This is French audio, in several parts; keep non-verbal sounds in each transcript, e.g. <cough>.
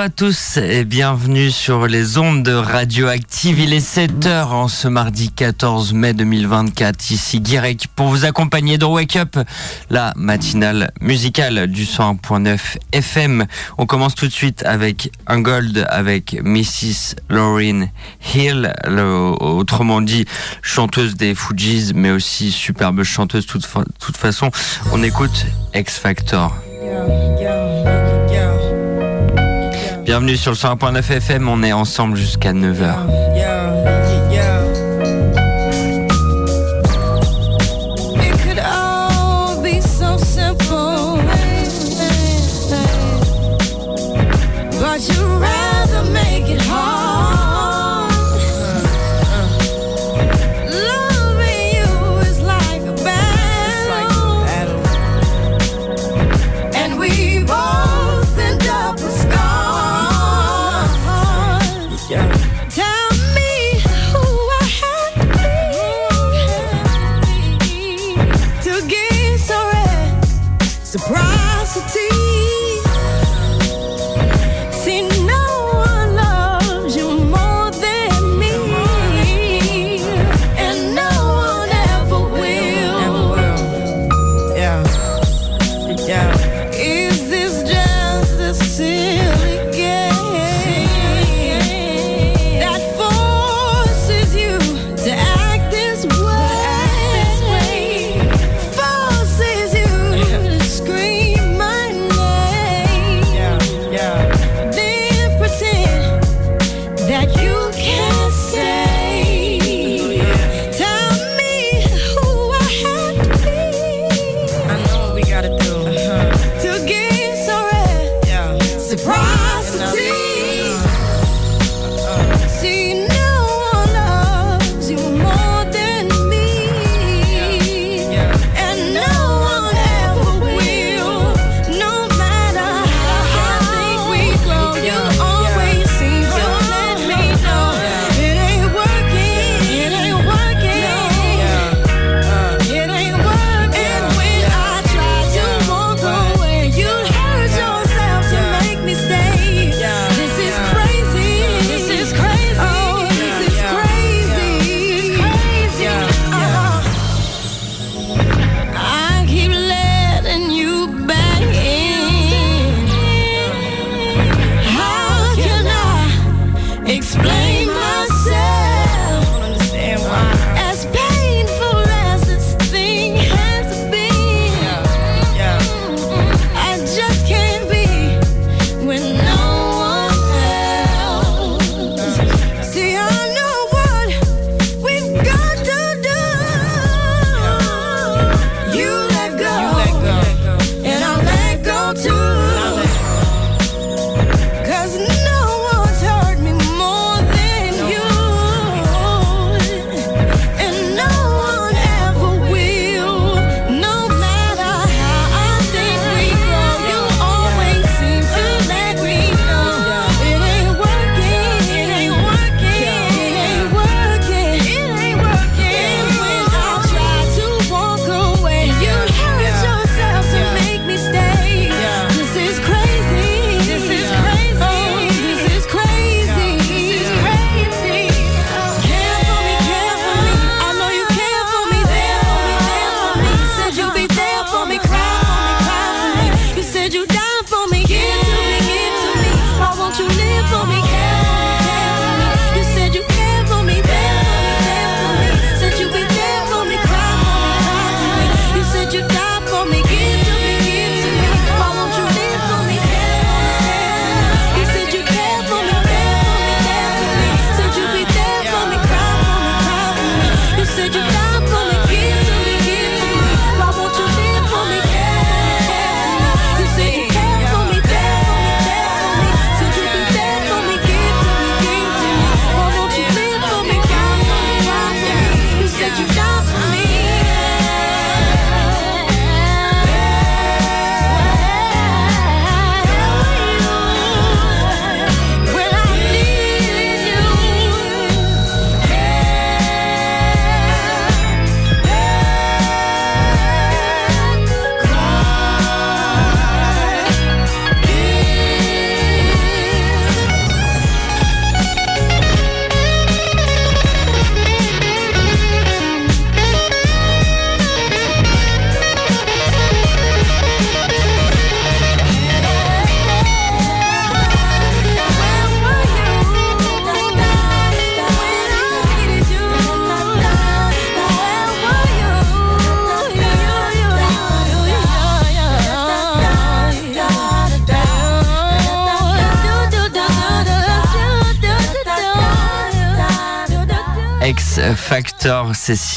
Bonjour à tous et bienvenue sur les ondes de Radioactive. Il est 7h en ce mardi 14 mai 2024. Ici Guirec pour vous accompagner dans Wake Up, la matinale musicale du 101.9 FM. On commence tout de suite avec un gold avec Mrs. Lauryn Hill, autrement dit chanteuse des Fujis mais aussi superbe chanteuse toute, toute façon. On écoute X Factor. Bienvenue sur le 101.9 FM, on est ensemble jusqu'à 9h.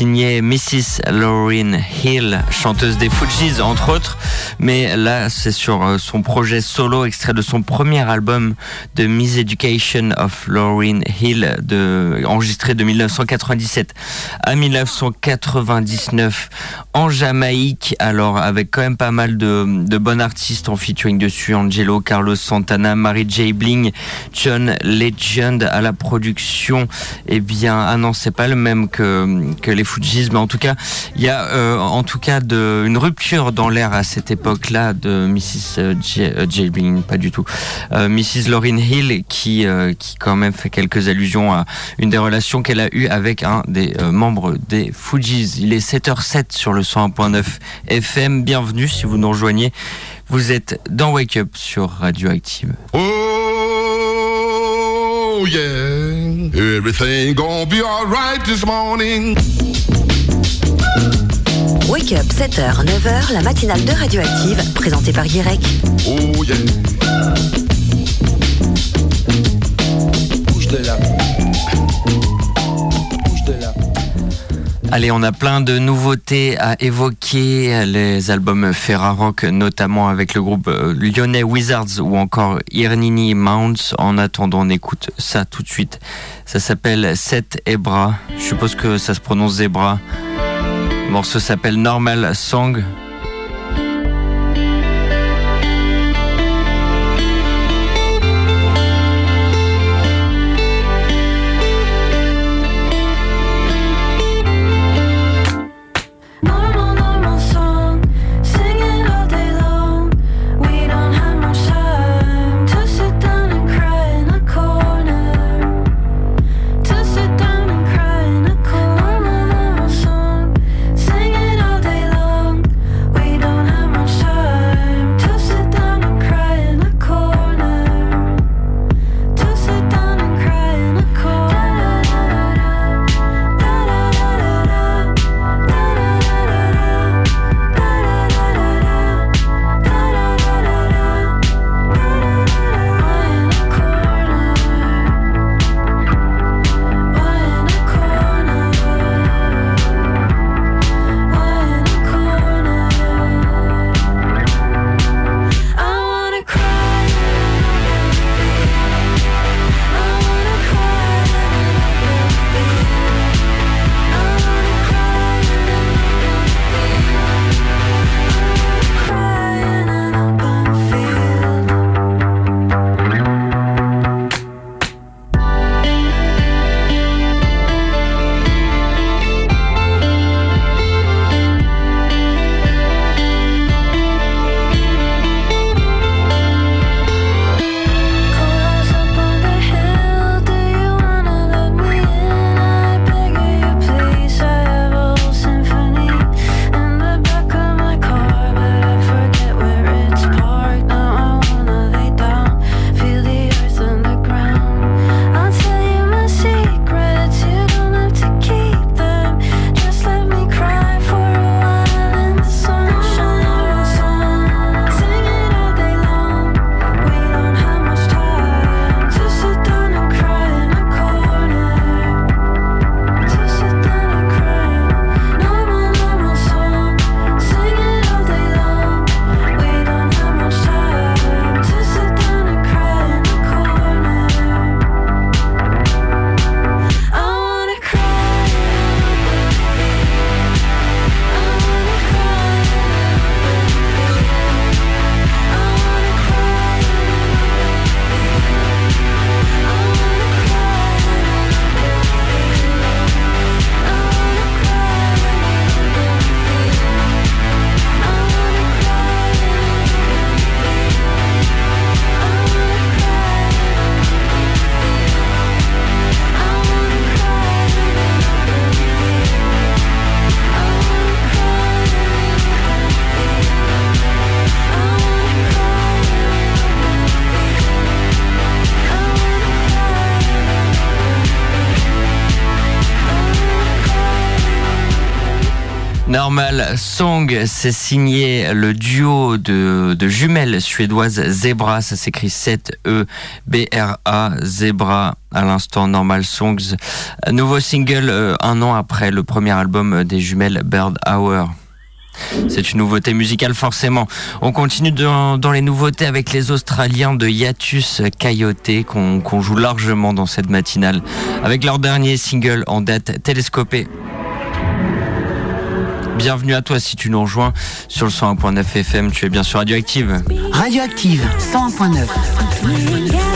Mrs. Lauryn Hill, chanteuse des Fujis entre autres, mais là c'est sur euh, son projet solo, extrait de son premier album de Miss Education of Lauryn Hill, enregistré de 1997 à 1999 en Jamaïque, alors avec quand même pas mal de, de bons artistes en featuring dessus, Angelo, Carlos Santana, Mary J. Bling, John Legend à la production, eh bien, ah non, c'est pas le même que, les Fujis, mais en tout cas, il y a euh, en tout cas de, une rupture dans l'air à cette époque-là de Mrs. Euh, J. Euh, pas du tout, Mrs. Lauryn Hill, qui, qui quand même fait quelques allusions à une des relations qu'elle a eues avec un des membres des Fujis. Il est 7h07 sur le 101.9 FM. Bienvenue si vous nous rejoignez. Vous êtes dans Wake Up sur Radioactive. Oh yeah, everything gonna be alright this morning. Wake Up 7h, 9h, la matinale de Radioactive, présentée par Guirec. Oh yeah. Bouge de là. Allez, on a plein de nouveautés à évoquer, les albums Ferrarock, notamment avec le groupe euh, lyonnais Wizards ou encore Irnini Mounts. En attendant, on écoute ça tout de suite. Ça s'appelle Set Ebra. Je suppose que ça se prononce Zebra. Le morceau s'appelle Normal Song. Normal Song, c'est signé le duo de, jumelles suédoises Zebra, ça s'écrit 7-E-B-R-A, Zebra à l'instant Normal Songs. Nouveau single euh, un an après le premier album des jumelles Bird Hour. C'est une nouveauté musicale forcément. On continue dans, les nouveautés avec les Australiens de Yatus Coyote qu'on joue largement dans cette matinale avec leur dernier single en date télescopé. Bienvenue à toi si tu nous rejoins sur le 101.9 FM, tu es bien sûr Radioactive. Radioactive 101.9.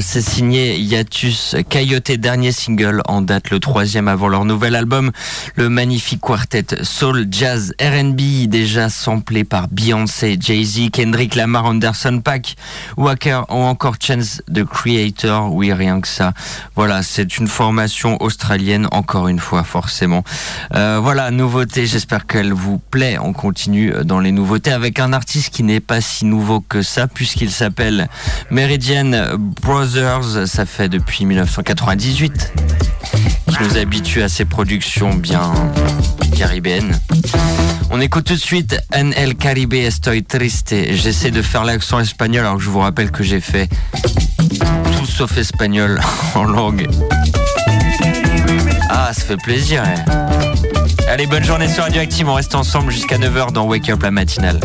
C'est signé Yatus Coyote, dernier single en date, le troisième avant leur nouvel album, le magnifique quartet Soul Jazz R&B, déjà samplé par Beyoncé, Jay-Z, Kendrick Lamar, Anderson Pack, Walker ou encore Chance the Creator. Oui, rien que ça. Voilà, c'est une formation australienne, encore une fois, forcément. Euh, voilà, nouveauté, j'espère qu'elle vous plaît. On continue dans les nouveautés avec un artiste qui n'est pas si nouveau que ça, puisqu'il s'appelle Meridian Brothers, ça fait depuis 1998 qui nous habitue à ces productions bien caribéennes. On écoute tout de suite En El Caribe Estoy Triste. J'essaie de faire l'accent espagnol alors que je vous rappelle que j'ai fait tout sauf espagnol <laughs> en langue. Ah, ça fait plaisir. Hein. Allez, bonne journée sur Radioactive. On reste ensemble jusqu'à 9h dans Wake Up la matinale.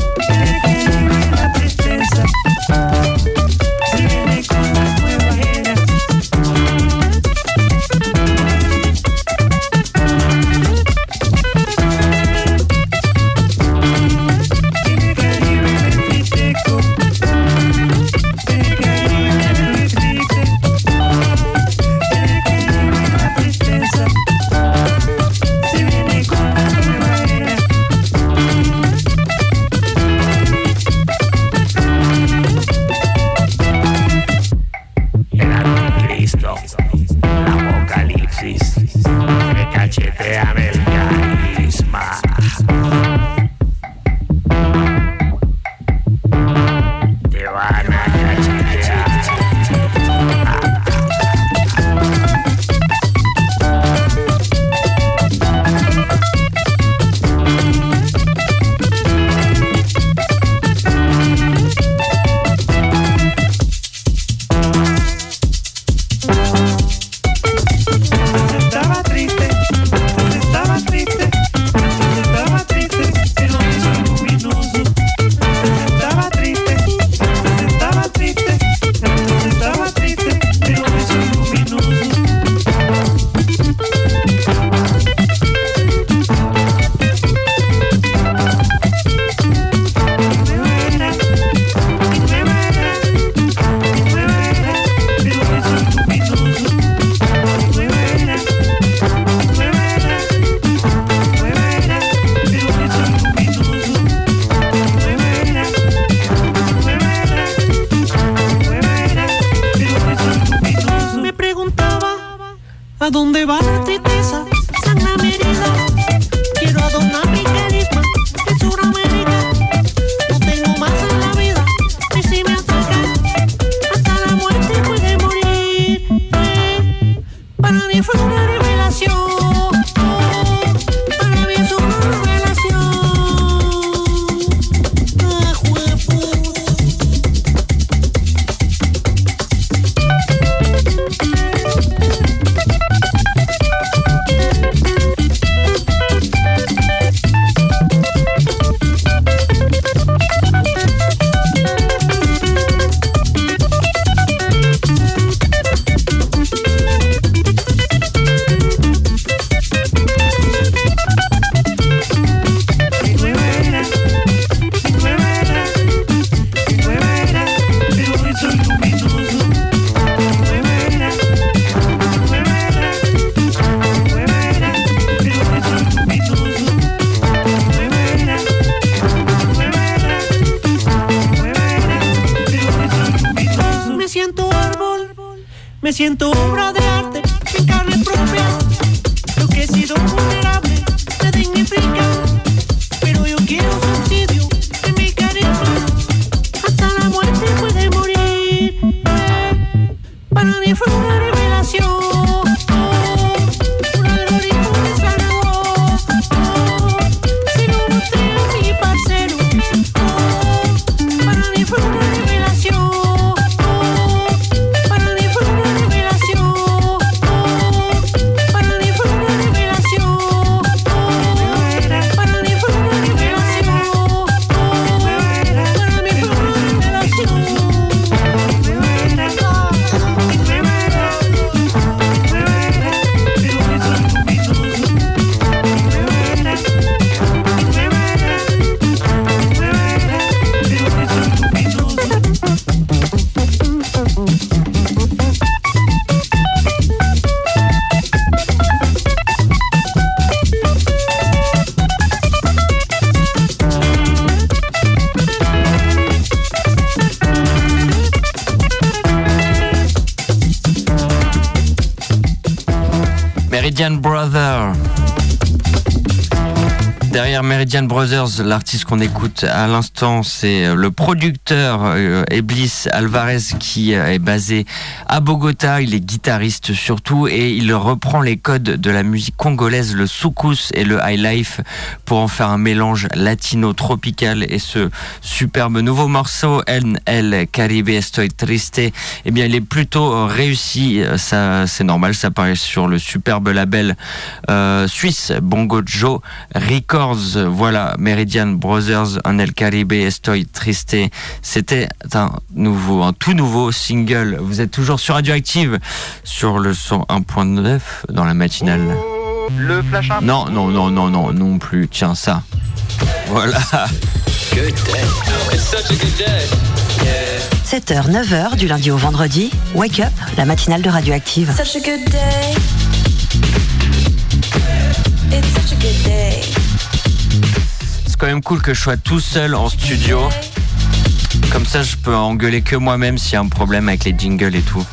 Brothers, l'artiste qu'on écoute à l'instant, c'est le producteur euh, Eblis Alvarez qui euh, est basé à Bogota. Il est guitariste surtout et il reprend les codes de la musique congolaise, le soukous et le high life pour en faire un mélange latino-tropical et ce superbe nouveau morceau En El Caribe Estoy Triste, eh bien il est plutôt réussi. Ça, c'est normal, ça paraît sur le superbe label suisse Bongo Joe Records. Voilà, Meridian Brothers, Un El Caribe, Estoy Triste. C'était un nouveau, un tout nouveau single. Vous êtes toujours sur Radioactive, sur le son 1.9 dans la matinale. Le flash Non, non, non, non, non, non plus. Tiens, ça. Voilà. 7h, 9h du lundi au vendredi, Wake Up, la matinale de Radioactive. Such a good day. It's such a good day. C'est quand même cool que je sois tout seul en studio. Comme ça, je peux engueuler que moi-même s'il y a un problème avec les jingles et tout.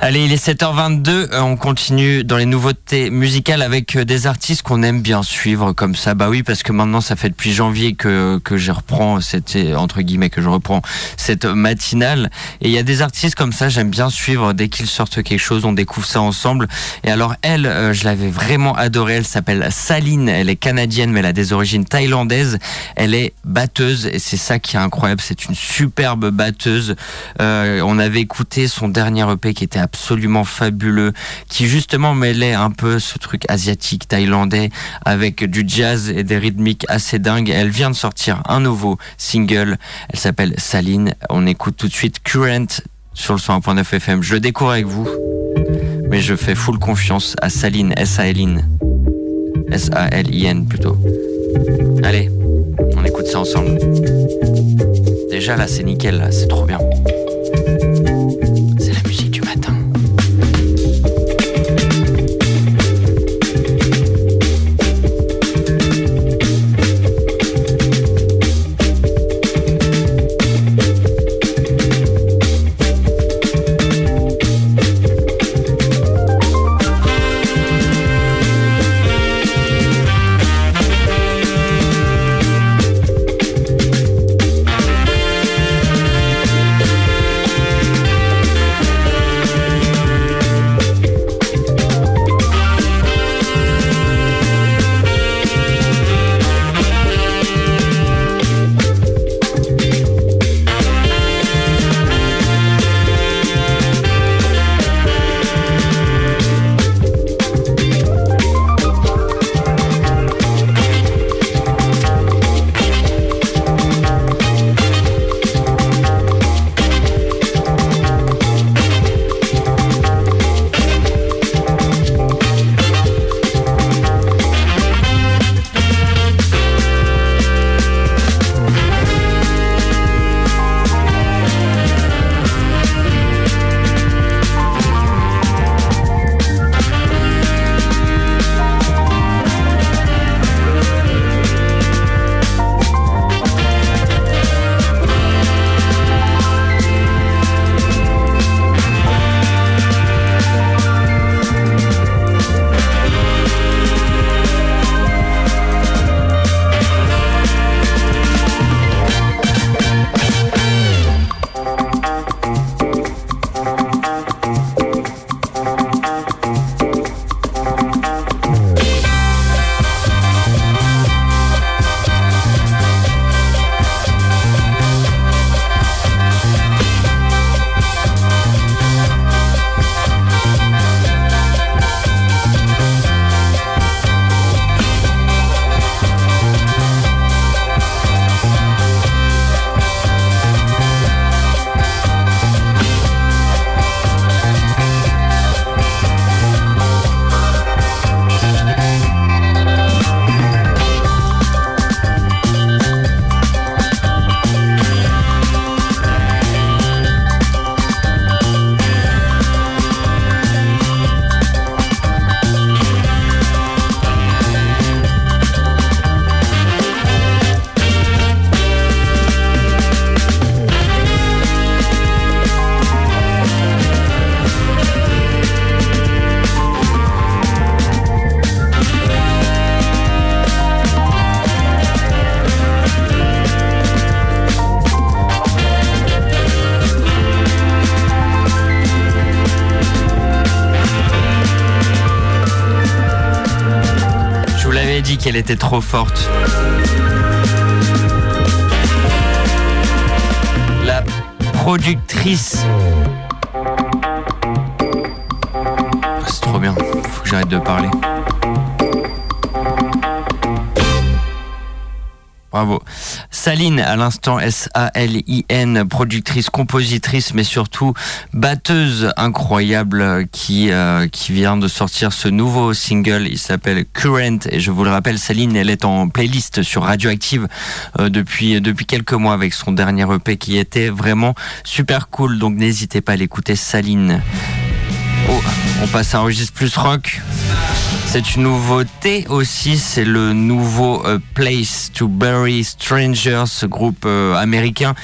Allez, il est 7h22, euh, on continue dans les nouveautés musicales avec euh, des artistes qu'on aime bien suivre comme ça. Bah oui, parce que maintenant ça fait depuis janvier que, que je reprends, c'était entre guillemets que je reprends cette matinale. Et il y a des artistes comme ça, j'aime bien suivre dès qu'ils sortent quelque chose, on découvre ça ensemble. Et alors elle, euh, je l'avais vraiment adorée, elle s'appelle Saline, elle est canadienne mais elle a des origines thaïlandaises. Elle est batteuse et c'est ça qui est incroyable, c'est une superbe batteuse. on avait écouté son dernier EP qui était absolument fabuleux, qui justement mêlait un peu ce truc asiatique, thaïlandais, avec du jazz et des rythmiques assez dingues. Elle vient de sortir un nouveau single, elle s'appelle Saline. On écoute tout de suite Current sur le 101.9 FM. Je découvre avec vous, mais je fais full confiance à Saline, S-A-L-I-N. S-A-L-I-N plutôt. Allez, on écoute ça ensemble. Déjà là, c'est nickel, c'est trop bien. Était trop forte. La productrice. Ah, C'est trop bien, faut que j'arrête de parler. Bravo. Saline, à l'instant S-A-L-I-N, productrice, compositrice, mais surtout batteuse incroyable euh, qui, vient de sortir ce nouveau single. Il s'appelle Current et je vous le rappelle, Saline, elle est en playlist sur Radioactive euh, depuis, depuis quelques mois avec son dernier EP qui était vraiment super cool. Donc n'hésitez pas à l'écouter, Saline. Oh, on passe à un registre plus rock. C'est une nouveauté aussi, c'est le nouveau euh, Place to Bury Strangers, groupe euh, américain,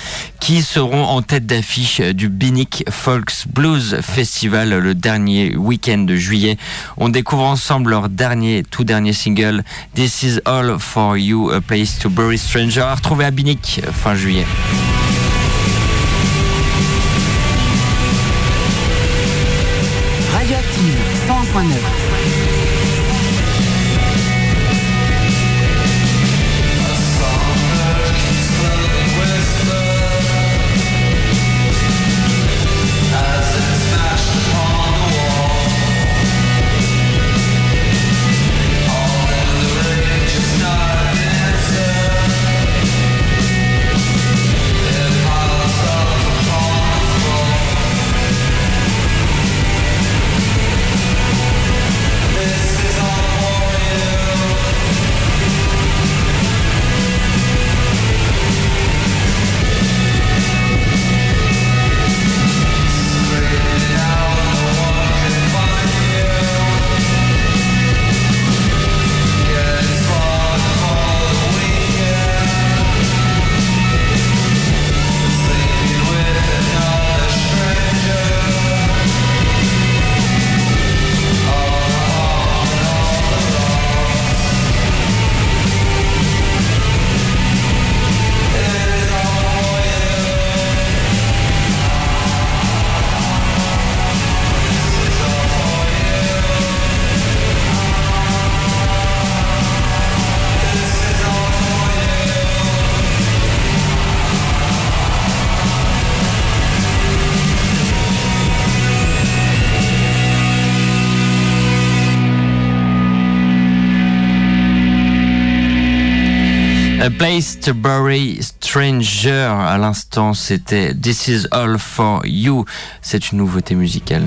qui seront en tête d'affiche du Binic Folks Blues Festival le dernier week-end de juillet. On découvre ensemble leur dernier, tout dernier single, This Is All For You, A Place to Bury Strangers, à retrouver à Binic fin juillet. A Place to Bury Stranger. À l'instant, c'était This Is All For You. C'est une nouveauté musicale.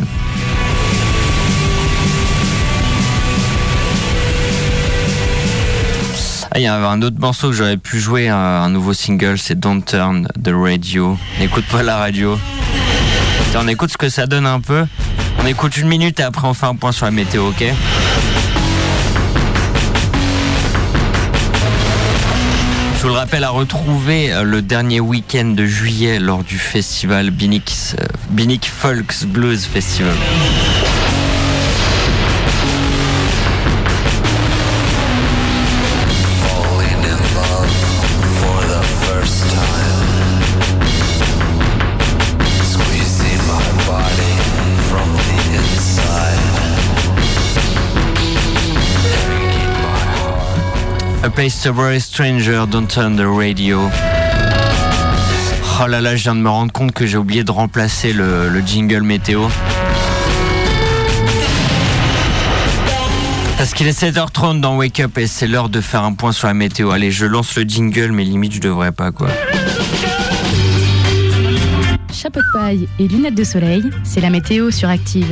Ah, il y avait un autre morceau que j'aurais pu jouer, un, nouveau single, c'est Don't Turn the Radio. N'écoute pas la radio. On écoute ce que ça donne un peu. On écoute une minute et après on fait un point sur la météo, ok? Vous le rappelle à retrouver euh, le dernier week-end de juillet lors du festival Binic, euh, Binic Folks Blues Festival. Place to Bury Stranger, Don't Turn the Radio. Oh là là, je viens de me rendre compte que j'ai oublié de remplacer le, le jingle météo. Parce qu'il est 7h30 dans Wake Up et c'est l'heure de faire un point sur la météo. Allez, je lance le jingle, mais limite, je devrais pas, quoi. Chapeau de paille et lunettes de soleil, c'est la météo sur Active.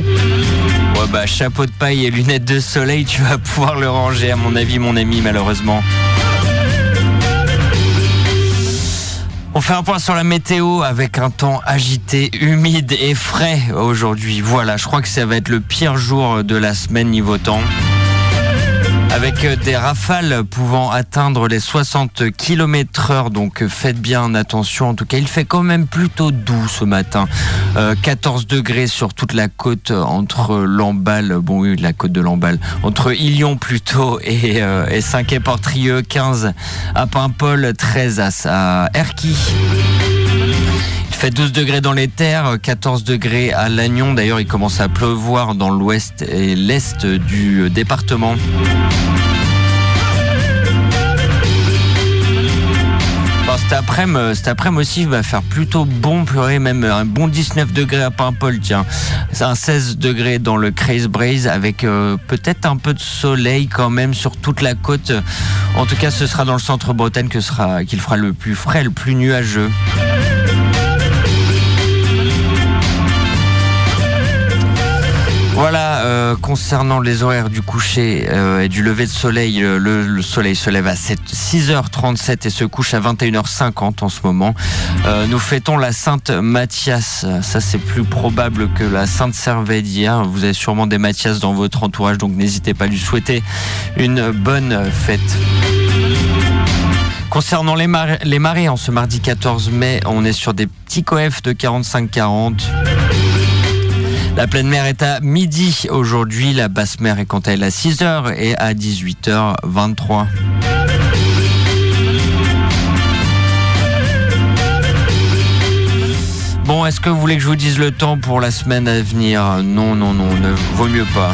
Ouais, bah, chapeau de paille et lunettes de soleil, tu vas pouvoir le ranger, à mon avis, mon ami, malheureusement. On fait un point sur la météo avec un temps agité, humide et frais aujourd'hui. Voilà, je crois que ça va être le pire jour de la semaine niveau temps. Avec euh, des rafales pouvant atteindre les 60 km heure, donc euh, faites bien attention. En tout cas, il fait quand même plutôt doux ce matin. Euh, 14 degrés sur toute la côte euh, entre Lamballe, bon oui, la côte de Lamballe, entre Ilion plutôt <laughs> et, euh, et Saint-Quay-Portrieux, 15 à Paimpol, 13 à, à Erquy. Il fait 12 degrés dans les terres, 14 degrés à Lannion. D'ailleurs, il commence à pleuvoir dans l'ouest et l'est du département. cet après-midi, après aussi, il va faire plutôt bon purée, même un bon 19 degrés à Paimpol, tiens. C'est un 16 degrés dans le Craze Braise avec euh, peut-être un peu de soleil quand même sur toute la côte. En tout cas, ce sera dans le centre Bretagne qu'il fera le plus frais, le plus nuageux. Voilà, euh, concernant les horaires du coucher euh, et du lever de soleil, le, le soleil se lève à 7, 6h37 et se couche à 21h50 en ce moment. Euh, nous fêtons la Sainte Mathias. Ça, c'est plus probable que la Sainte Servais d'hier. Vous avez sûrement des Mathias dans votre entourage, donc n'hésitez pas à lui souhaiter une bonne fête. Concernant les marées, en ce mardi 14 mai, on est sur des petits coefs de 45-40. La pleine mer est à midi aujourd'hui, la basse mer est quant à elle à 6h et à 18h23. Bon, est-ce que vous voulez que je vous dise le temps pour la semaine à venir? Non, non, non, ne vaut mieux pas.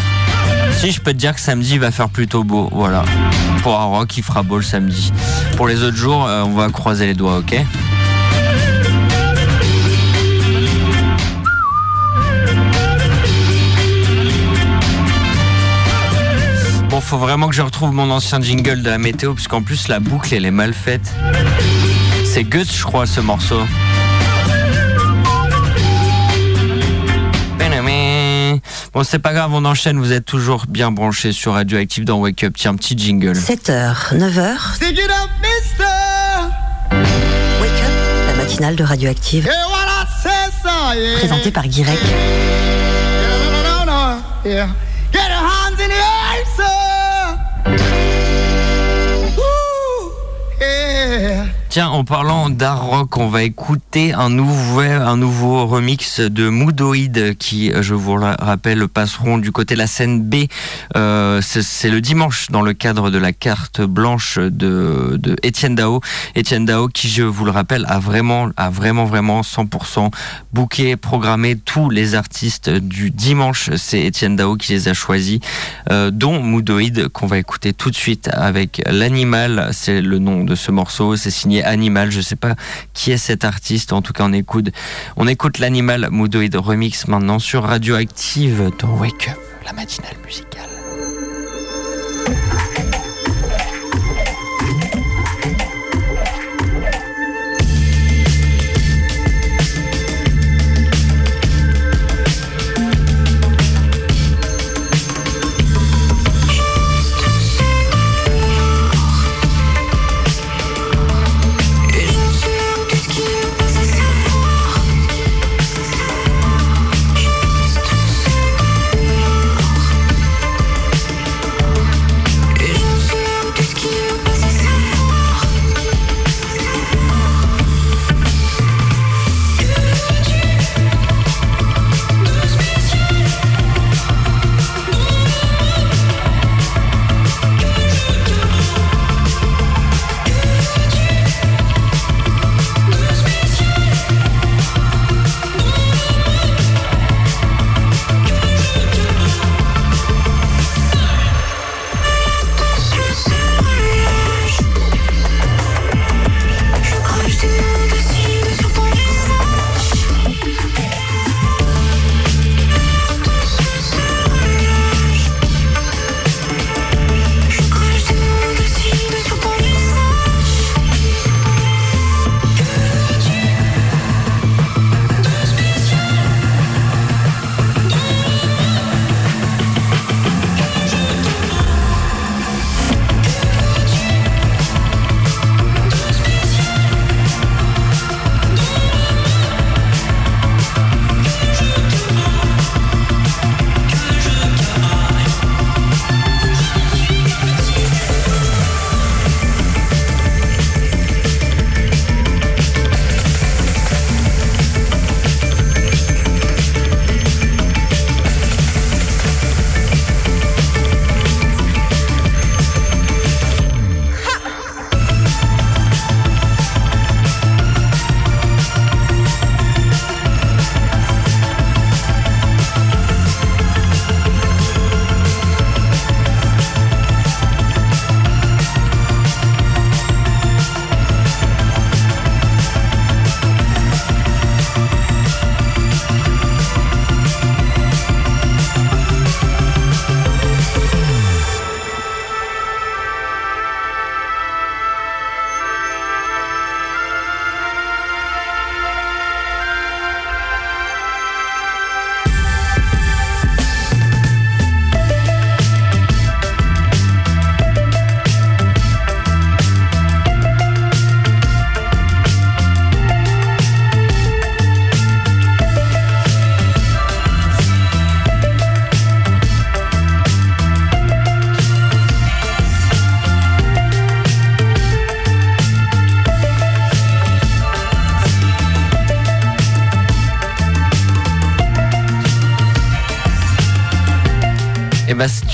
Si, je peux te dire que samedi il va faire plutôt beau, voilà. Pour un rock, il fera beau le samedi. Pour les autres jours, euh, on va croiser les doigts, ok? Faut vraiment que je retrouve mon ancien jingle de la météo, puisqu'en plus la boucle elle est mal faite. C'est Guts, je crois, ce morceau. Bon, c'est pas grave, on enchaîne. Vous êtes toujours bien branchés sur Radioactive dans Wake Up. Tiens, un petit jingle. 7h, 9h. Stick it up, mister! Wake Up, la matinale de Radioactive. Said, so, yeah. Présentée par Guirec. No, no, no, no, yeah. Tiens, en parlant d'art rock, on va écouter un nouveau, un nouveau remix de Moodoid qui, je vous le rappelle, passeront du côté de la scène B. Euh, c'est le dimanche dans le cadre de la carte blanche de, de Étienne Dao. Étienne Dao qui, je vous le rappelle, a vraiment, a vraiment, vraiment 100% booké, programmé tous les artistes du dimanche. C'est Étienne Dao qui les a choisis, euh, dont Moodoid qu'on va écouter tout de suite avec l'animal. C'est le nom de ce morceau. C'est signé Animal. Je sais pas qui est cet artiste. En tout cas, on écoute, on écoute l'animal Moodoid remix maintenant sur Radioactive dans Wake Up, la matinale musicale.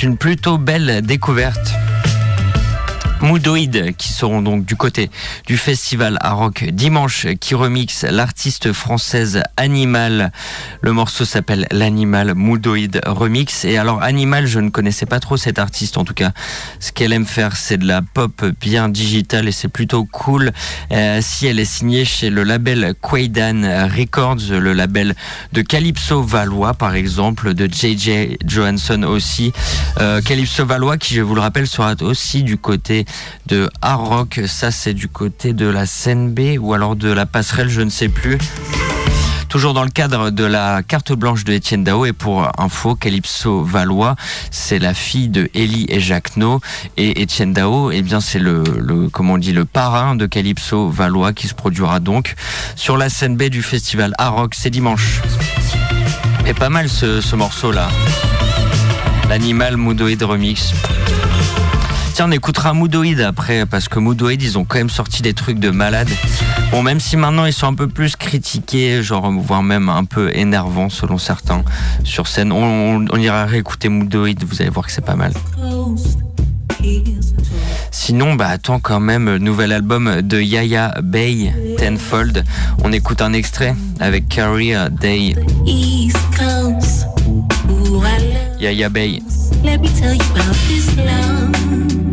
Une plutôt belle découverte. Moodoid qui seront donc du côté du festival à rock dimanche qui remixe l'artiste française Animal. Le morceau s'appelle L'Animal Moodoid Remix. Et alors Animal, je ne connaissais pas trop cette artiste en tout cas. Ce qu'elle aime faire, c'est de la pop bien digitale et c'est plutôt cool. Euh, si elle est signée chez le label Quaidan Records, le label de Calypso Valois par exemple, de JJ Johansson aussi. Euh, Calypso Valois qui, je vous le rappelle, sera aussi du côté de hard rock. Ça, c'est du côté de la scène B ou alors de la passerelle, je ne sais plus. Toujours dans le cadre de la carte blanche de Étienne Dao et pour info, Calypso Valois, c'est la fille de Ellie et Jacques No et Étienne Dao, eh bien c'est le, on dit le parrain de Calypso Valois qui se produira donc sur la scène B du festival Rock, c'est dimanche. Et pas mal ce, ce morceau là. L'animal Moodoid Remix. Tiens, on écoutera Moodoid après, parce que Moodoid, ils ont quand même sorti des trucs de malade. Bon, même si maintenant ils sont un peu plus critiqués, genre, voire même un peu énervants selon certains sur scène, on, ira réécouter Moodoid, vous allez voir que c'est pas mal. Sinon, bah attends quand même, nouvel album de Yaya Bay, Tenfold. On écoute un extrait avec Career Day. Yaya Bay. Let me tell you about this love.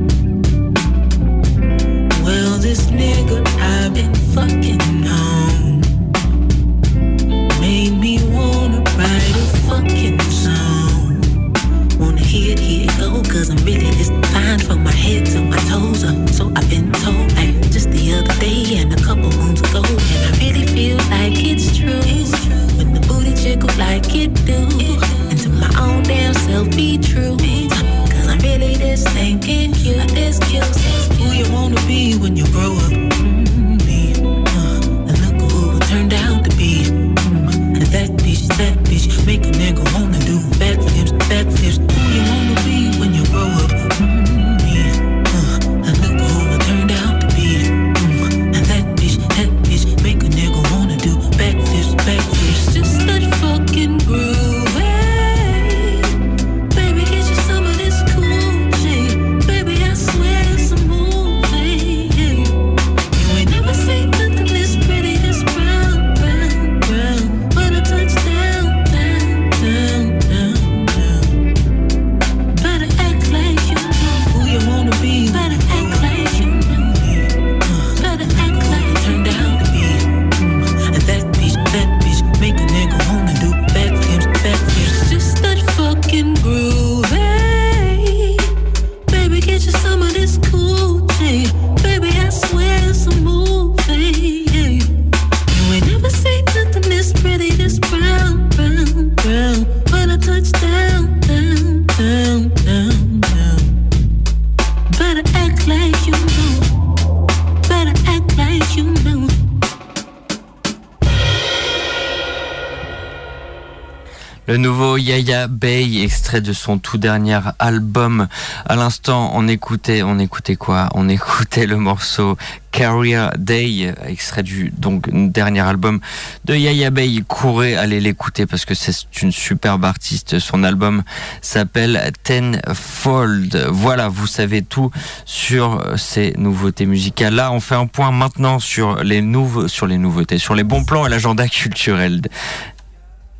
De son tout dernier album. À l'instant, on écoutait, on écoutait quoi? On écoutait le morceau Career Day, extrait du donc dernier album de Yaya Bay. Courez, allez l'écouter parce que c'est une superbe artiste. Son album s'appelle Tenfold. Voilà, vous savez tout sur ces nouveautés musicales. Là, on fait un point maintenant sur les nouveaux, sur les nouveautés, sur les bons plans et l'agenda culturel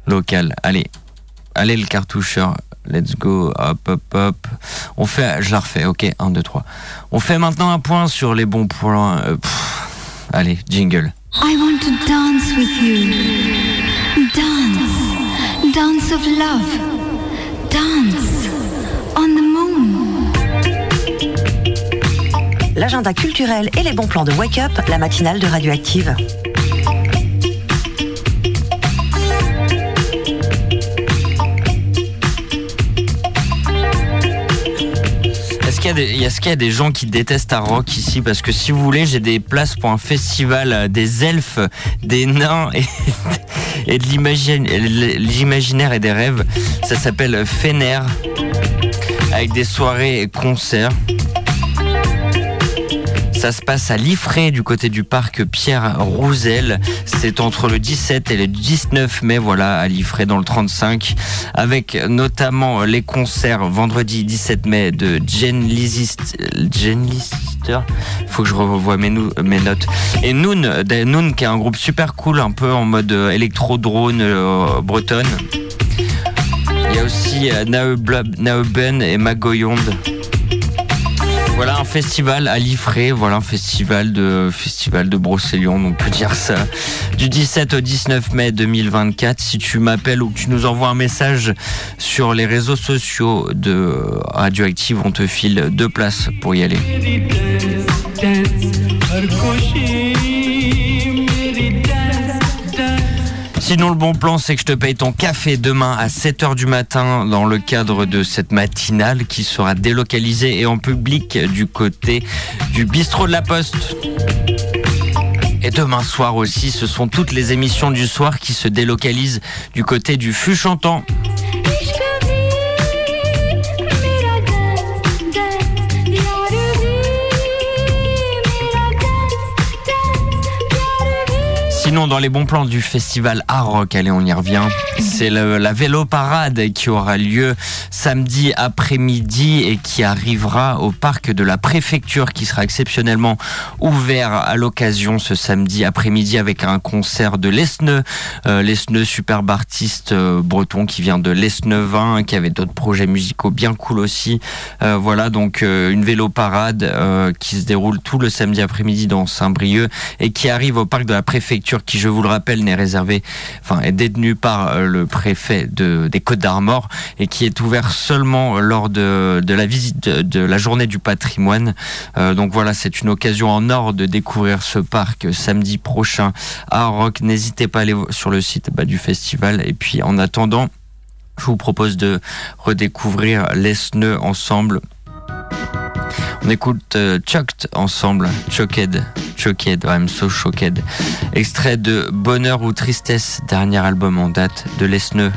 local. Allez, allez le cartoucheur. Let's go, hop, hop, hop. On fait, je la refais, ok, 1, 2, 3. On fait maintenant un point sur les bons points. euh, allez, jingle. I want to dance with you. Dance. Dance of love. Dance. On the moon. L'agenda culturel et les bons plans de Wake Up, la matinale de Radioactive. Qu'il y, a qu'il y a des gens qui détestent à rock ici? Parce que si vous voulez, j'ai des places pour un festival euh, des elfes, <laughs> des nains et, <laughs> et de l'imaginaire et des rêves. Ça s'appelle Fener, avec des soirées et concerts. Ça se passe à Liffré, du côté du parc Pierre Roussel. C'est entre le 17 et le 19 mai, voilà, à Liffré dans le 35, avec notamment les concerts vendredi 17 mai de Jen Lizist, Jen Lister. Faut que je revoie mes, notes. Et Noon, qui est un groupe super cool, un peu en mode euh, électro-drone euh, bretonne. Il y a aussi euh, Nao Blub, Nao Ben et Magoyonde. Voilà un festival à Liffré, voilà un festival de festival de Brocéliande, on peut dire ça. Du 17 au 19 mai 2024, si tu m'appelles ou que tu nous envoies un message sur les réseaux sociaux de Radioactive, on te file deux places pour y aller. Sinon, le bon plan, c'est que je te paye ton café demain à 7h du matin dans le cadre de cette matinale qui sera délocalisée et en public du côté du bistrot de la Poste. Et demain soir aussi, ce sont toutes les émissions du soir qui se délocalisent du côté du fût chantant. Sinon, dans les bons plans du festival Art Rock, allez, on y revient. C'est la vélo parade qui aura lieu samedi après-midi et qui arrivera au parc de la préfecture qui sera exceptionnellement ouvert à l'occasion ce samedi après-midi avec un concert de Lesneux, euh, Lesneux superbe artiste euh, breton qui vient de Lesneuvin, qui avait d'autres projets musicaux bien cool aussi. Euh, voilà donc euh, une vélo parade qui se déroule tout le samedi après-midi dans Saint-Brieuc et qui arrive au parc de la préfecture qui, je vous le rappelle, n'est réservé, enfin, est détenu par euh, le préfet de, des Côtes d'Armor et qui est ouvert seulement lors de, la visite de, la journée du patrimoine. Euh, donc voilà, c'est une occasion en or de découvrir ce parc samedi prochain à Rock. N'hésitez pas à aller sur le site bah, du festival et puis en attendant, je vous propose de redécouvrir l'Esneux ensemble. On écoute euh, Chucked ensemble, Choked, Choked, I'm so shocked. Extrait de Bonheur ou Tristesse, dernier album en date de l'Esneux.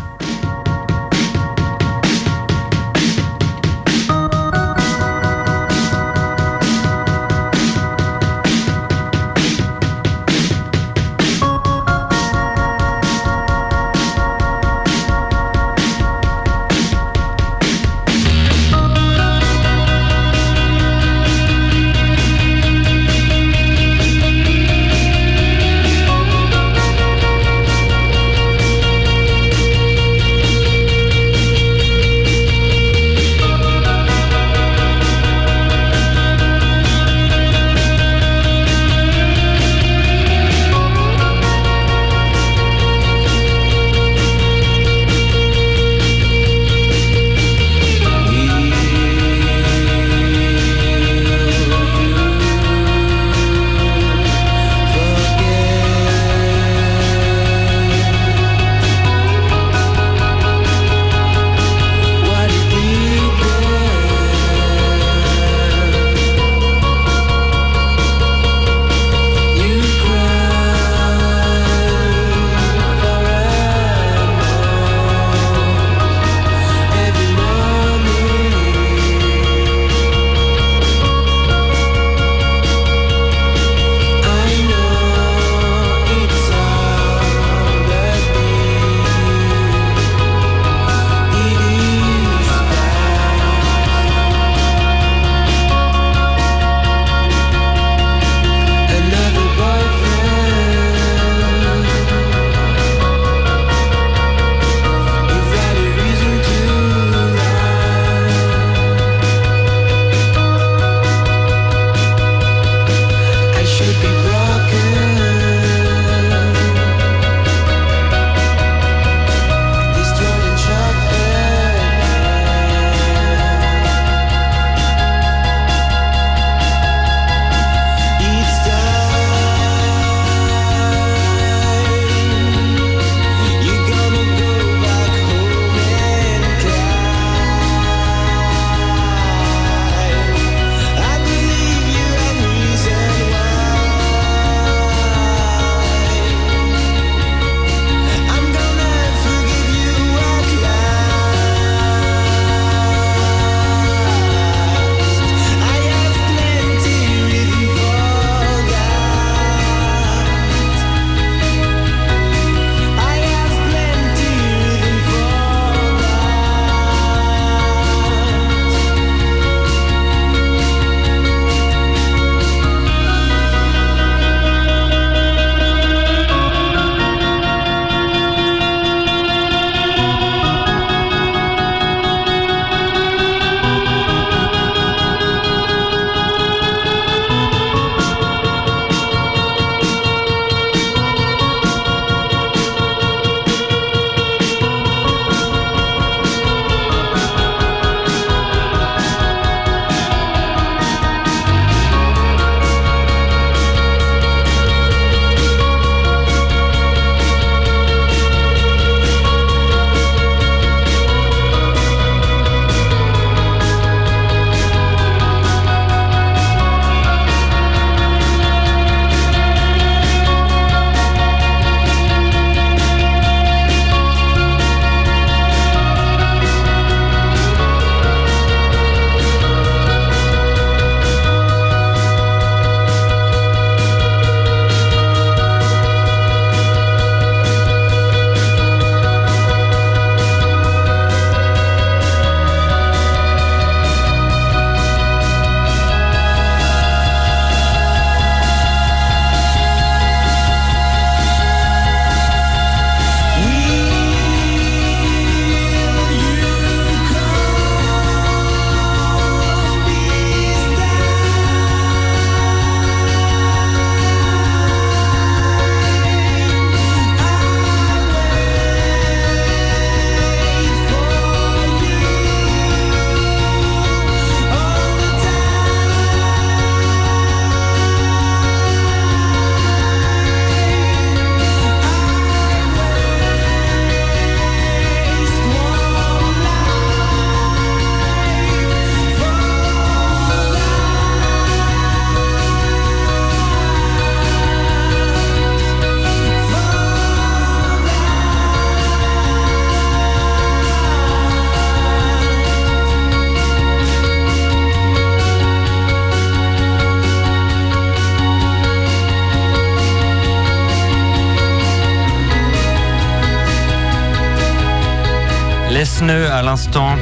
L'instant.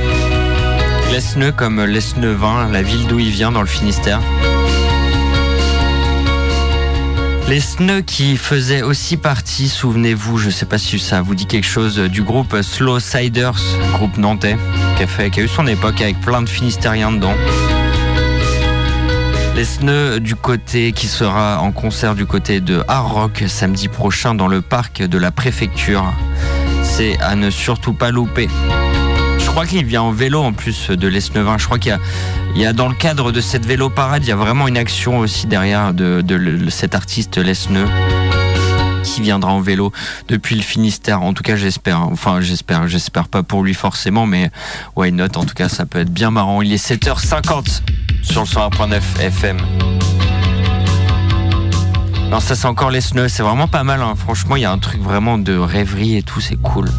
Lesneux comme Lesneuvin, la ville d'où il vient dans le Finistère. Les Sneux qui faisaient aussi partie, souvenez-vous, je sais pas si ça vous dit quelque chose, du groupe Slow Siders, groupe nantais, qui a, fait, qui a eu son époque avec plein de Finistériens dedans. Les Sneux du côté qui sera en concert du côté de Hard Rock samedi prochain dans le parc de la préfecture. C'est à ne surtout pas louper. Je crois qu'il vient en vélo en plus de l'Esnevin. Je crois qu'il y a, dans le cadre de cette vélo parade, il y a vraiment une action aussi derrière de, cet artiste Lesneux qui viendra en vélo depuis le Finistère. En tout cas, j'espère. Enfin, j'espère. J'espère pas pour lui forcément, mais why not? En tout cas, ça peut être bien marrant. Il est 7h50 sur le 101.9 FM. Non, ça c'est encore les snows, c'est vraiment pas mal. hein. Franchement, il y a un truc vraiment de rêverie et tout, c'est cool.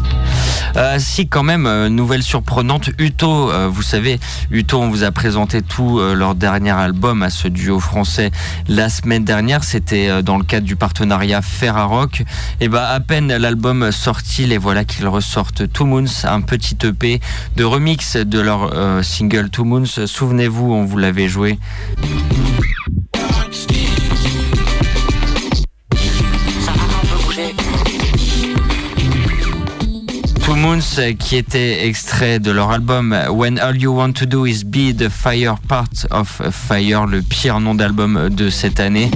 Euh, si quand même, euh, nouvelle surprenante, Uto, euh, vous savez, Uto, on vous a présenté tout leur dernier album à ce duo français la semaine dernière. C'était dans le cadre du partenariat Ferrarock. Et bah à peine l'album sorti, les voilà qu'ils ressortent Two Moons, un petit EP de remix de leur single Two Moons. Souvenez-vous, on vous l'avait joué. Moons euh, qui était extrait de leur album When All You Want to Do Is Be the Fire Part of Fire, le pire nom d'album de cette année.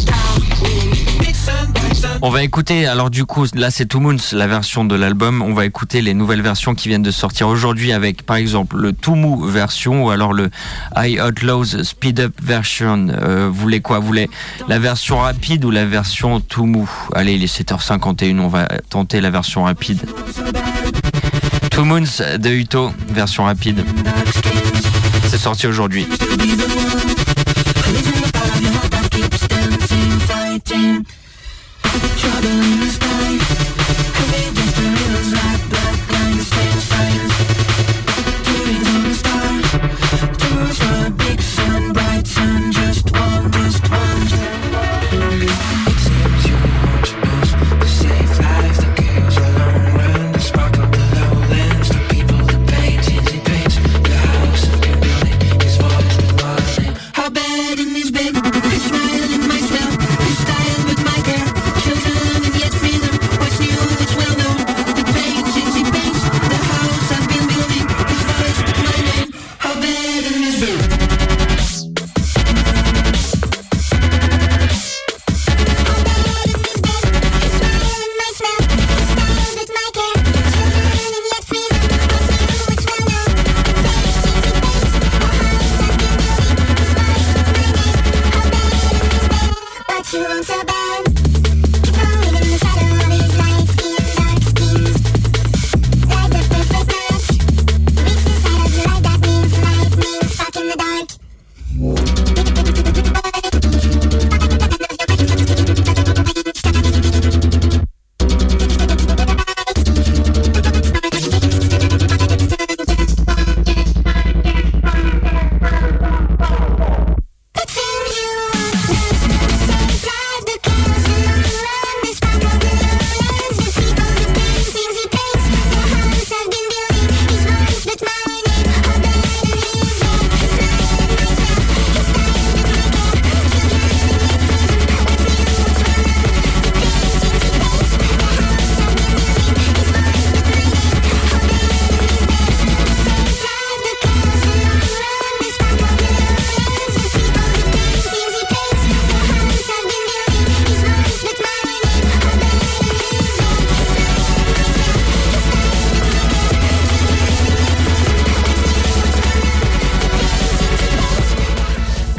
On va écouter, alors du coup, là c'est Two Moons, la version de l'album. On va écouter les nouvelles versions qui viennent de sortir aujourd'hui avec par exemple le Two Mou version ou alors le I Outlaws Speed Up version. Euh, vous voulez quoi? Vous voulez la version rapide ou la version Two Mou Allez, il est 7h51, on va tenter la version rapide. Two Moons de Uto, version rapide. C'est sorti aujourd'hui.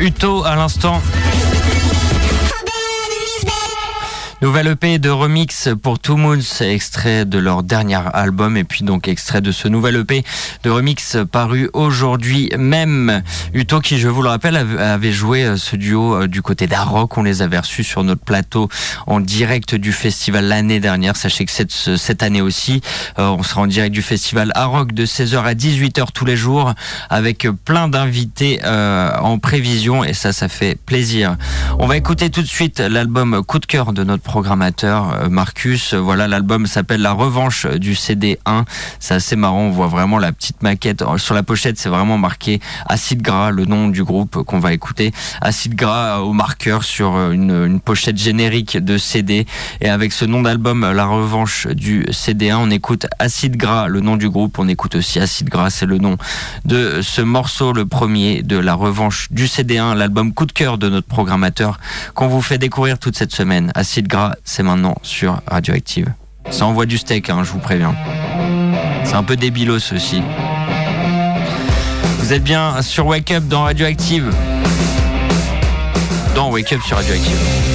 Uto à l'instant. Nouvelle EP de remix pour Two Moons, extrait de leur dernier album et puis donc extrait de ce nouvel EP de remix paru aujourd'hui même. Uto qui, je vous le rappelle, avait- joué euh, ce duo euh, du côté d'Aroc. On les avait reçus sur notre plateau en direct du festival l'année dernière. Sachez que cette, cette année aussi, euh, on sera en direct du festival Aroc de 16h à 18h tous les jours avec plein d'invités en prévision et ça, ça fait plaisir. On va écouter tout de suite l'album Coup de cœur de notre programmateur euh, Marcus. Euh, Voilà, l'album s'appelle La Revanche du CD 1. C'est assez marrant, on voit vraiment la petite maquette. Euh, Sur la pochette, c'est vraiment marqué Acide Gras, le nom du groupe qu'on va écouter. Acide Gras au marqueur sur euh, une, pochette générique de CD. Et avec ce nom d'album, La Revanche du CD 1, on écoute Acide Gras, le nom du groupe. On écoute aussi Acide Gras, c'est le nom de ce morceau, le premier de La Revanche du CD1, l'album coup de cœur de notre programmateur qu'on vous fait découvrir toute cette semaine. Acide Gras, c'est maintenant sur Radioactive. Ça envoie du steak, hein, je vous préviens. C'est un peu débilos aussi. Vous êtes bien sur Wake Up dans Radioactive. Dans Wake Up sur Radioactive.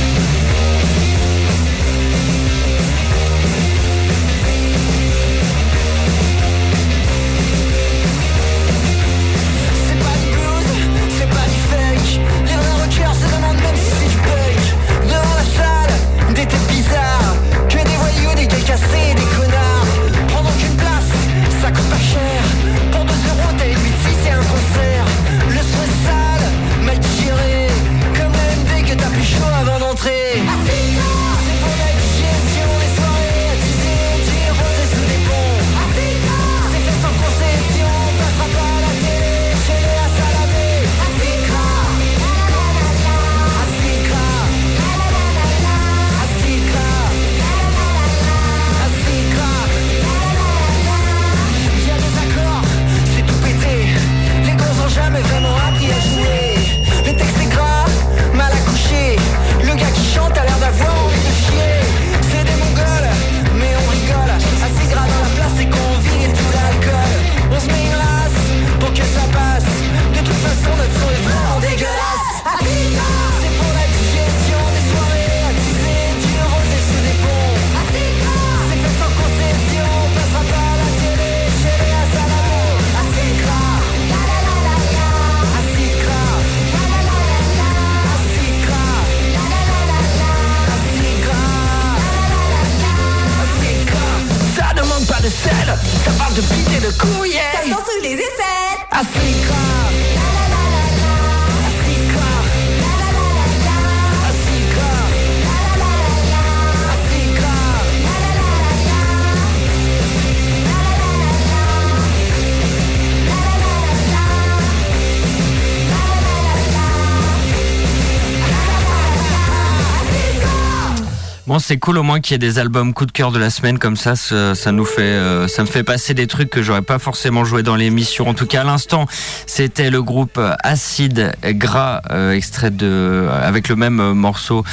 C'est cool au moins qu'il y ait des albums coup de cœur de la semaine comme ça. Ça, nous fait, euh, me fait passer des trucs que j'aurais pas forcément joué dans l'émission. En tout cas, à l'instant, c'était le groupe Acide Gras, euh, extrait de, avec le même euh, morceau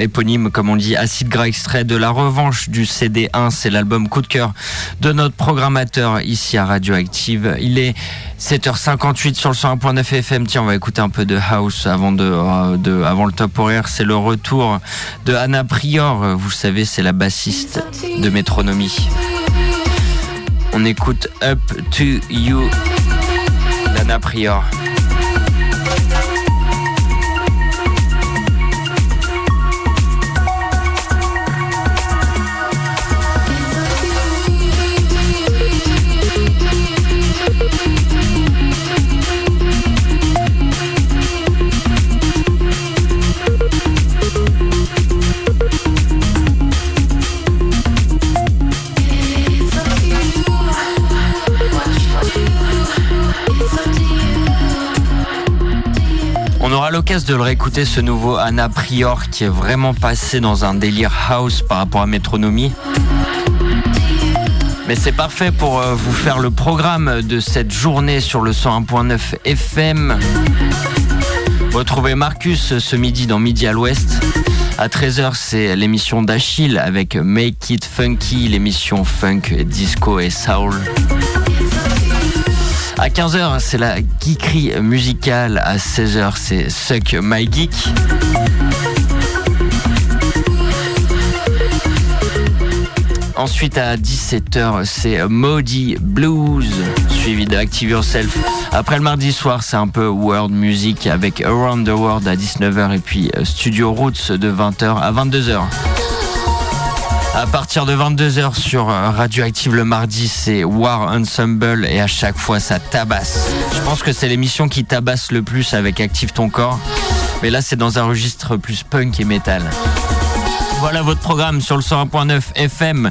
éponyme, comme on dit, Acide Gras, extrait de La Revanche du CD1. C'est l'album coup de cœur de notre programmateur ici à Radioactive. Il est 7h58 sur le 101.9 FM. Tiens, on va écouter un peu de house avant avant le top horaire. C'est le retour de Anna Prior. Vous savez, c'est la bassiste de Métronomie. On écoute Up to You d'Anna Prior. On aura l'occasion de le réécouter, ce nouveau Anna Prior qui est vraiment passé dans un délire house par rapport à Métronomie. Mais c'est parfait pour euh, vous faire le programme de cette journée sur le 101.9 FM. Retrouvez Marcus ce midi dans Midi à l'Ouest. À 13h, c'est l'émission d'Achille avec Make It Funky, l'émission funk, disco et soul. À 15h, c'est la geekerie musicale. À 16h, c'est Suck My Geek. Ensuite, à 17h, c'est Maudie Blues, suivi de Active Yourself. Après le mardi soir, c'est un peu world music avec Around the World à 19h et puis euh, Studio Roots de 20h à 22h. À partir de 22h sur euh, Radioactive le mardi, c'est War Ensemble et à chaque fois ça tabasse. Je pense que c'est l'émission qui tabasse le plus avec Active ton corps. Mais là, c'est dans un registre plus punk et metal. Voilà votre programme sur le 101.9 FM.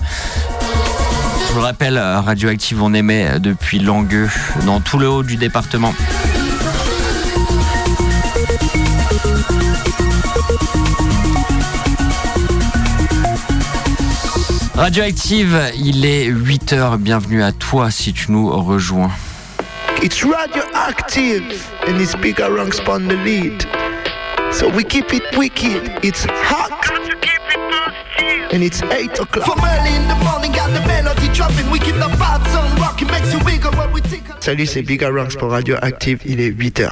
Je vous le rappelle, euh, Radioactive, on émet depuis Langueux, dans tout le haut du département. Radioactive, il est 8h. Bienvenue à toi si tu nous rejoins. It's radioactive and it's bigger rungs on the lead. So we keep it wicked, it's hot. And it's 8 o'clock. From early in the morning, got the melody dropping. We keep the vibes Salut, c'est Bigger Rungs pour Radioactive, il est 8h.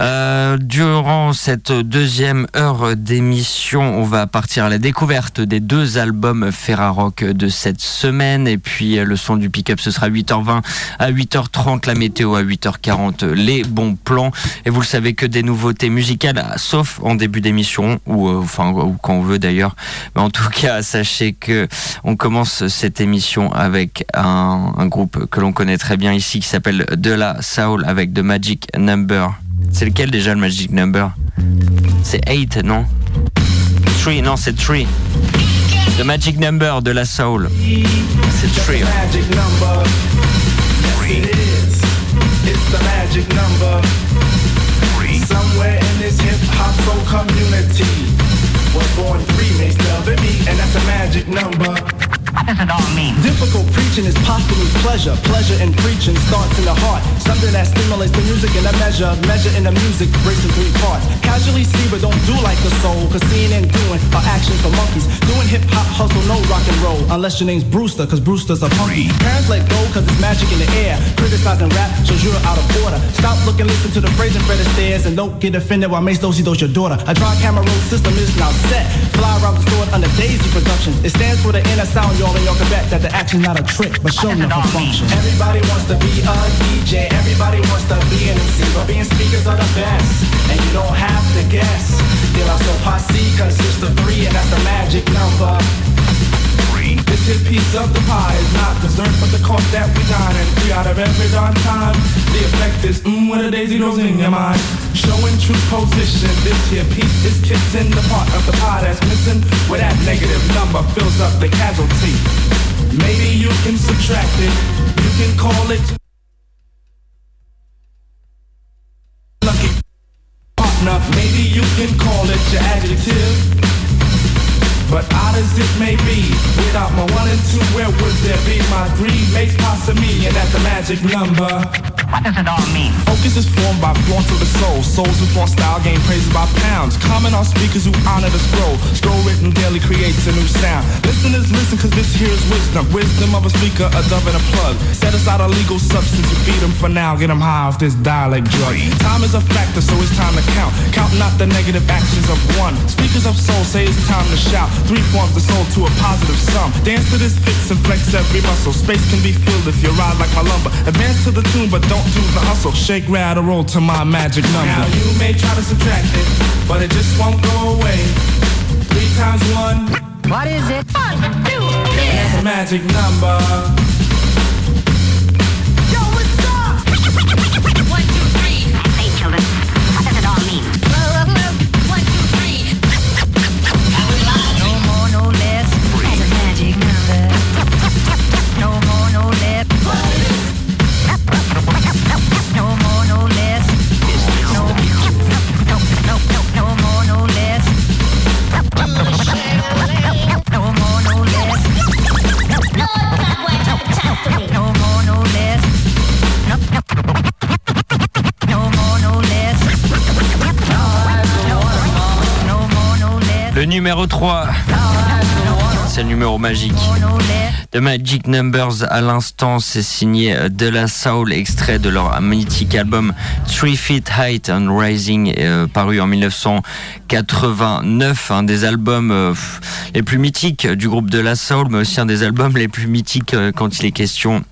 Euh, durant cette deuxième heure d'émission, on va partir à la découverte des deux albums Ferrarock de cette semaine. Et puis euh, le son du pick-up, ce sera 8h20 à 8h30, la météo à 8h40, les bons plans. Et vous le savez que des nouveautés musicales, sauf en début d'émission, ou euh, enfin quand on veut d'ailleurs. Mais en tout <laughs> cas, sachez que on commence cette émission avec un groupe que l'on connaît très bien ici qui s'appelle De La Soul avec The Magic Number. C'est lequel déjà le Magic Number? C'est 8, non? 3, non, c'est 3. The Magic Number de La Soul. C'est 3. magic number. Yes, it is. It's the magic number. Somewhere in this hip hop soul community was born three makes love and me, and that's a magic number. What does it all mean? Difficult preaching is posthumous pleasure. Pleasure in preaching starts in the heart. Something that stimulates the music in a measure. Measure in the music breaks in three parts. Casually see, but don't do like the soul. Cause seeing and doing are actions for monkeys. Doing hip hop hustle, no rock and roll. Unless your name's Brewster, cause Brewster's a punky. Parents let go cause it's magic in the air. Criticizing rap shows you're out of order. Stop looking, listen to the phrase and Fred Astaire and don't get offended while Mace Dosey does your daughter. A dry camera roll system is now set. Fly around the store under Daisy Productions. It stands for the inner sound, y'all, y'all can bet that the action's not a trick, but show enough a function. Everybody wants to be a DJ, everybody wants to be an MC, but being speakers are the best, and you don't have to guess. De La Soul Posse consists of three, and that's the magic number. This piece of the pie is not dessert, but the cost that we dine and three out of every darn time. The effect is mmm when a daisy grows in your mind. Showing true position. This here piece is kissing the part of the pie that's missing. Where that negative number fills up the casualty. Maybe you can subtract it. You can call it lucky partner. Maybe you can call it your adjective. But odd as it may be, without my one and two, where would there be? My three makes possible me, and that's the magic number. What does it all mean? Focus is formed by flaunt of the soul. Souls who flaunt style gain praises by pounds. Comment on speakers who honor the scroll. Scroll written daily creates a new sound. Listeners listen cause this here is wisdom. Wisdom of a speaker, a dove and a plug. Set aside a legal substance to feed them for now. Get them high off this dialect drug. Time is a factor so it's time to count. Count not the negative actions of one. Speakers of soul say it's time to shout. Three forms the soul to a positive sum. Dance to this fits and flex every muscle. Space can be filled if you ride like my lumber. Advance to the tune but don't do the hustle. Shake, rattle, roll to my magic number. Now you may try to subtract it, but it just won't go away. Three times one. What is it? One, two, That's a magic number. Numéro 3, c'est le numéro magique. The Magic Numbers à l'instant, c'est signé euh, De La Soul, extrait de leur mythique album Three Feet Height and Rising, euh, paru en 1989, un des albums euh, les plus mythiques du groupe De La Soul, mais aussi un des albums les plus mythiques quand il est question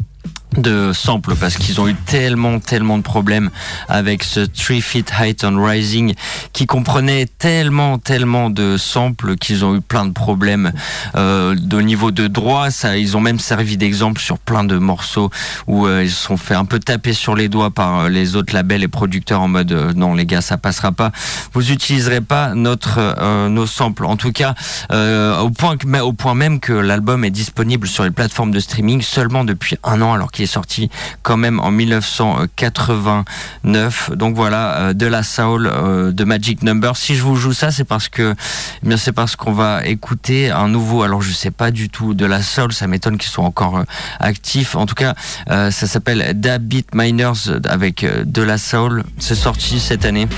de samples parce qu'ils ont eu tellement tellement de problèmes avec ce 3 Feet Height on Rising qui comprenait tellement tellement de samples qu'ils ont eu plein de problèmes euh, au niveau de droit ça ils ont même servi d'exemple sur plein de morceaux où euh, ils se sont fait un peu taper sur les doigts par euh, les autres labels et producteurs en mode euh, non les gars ça passera pas. Vous utiliserez pas notre nos samples. En tout cas au point que, au point même que l'album est disponible sur les plateformes de streaming seulement depuis un an alors qu'il est sorti quand même en 1989 donc voilà euh, de la soul euh, de Magic Number. Si je vous joue ça c'est parce que eh bien c'est parce qu'on va écouter un nouveau alors je sais pas du tout de la soul. Ça m'étonne qu'ils soient encore euh, actifs. En tout cas ça s'appelle Da Beat Miners avec de la soul. C'est sorti cette année.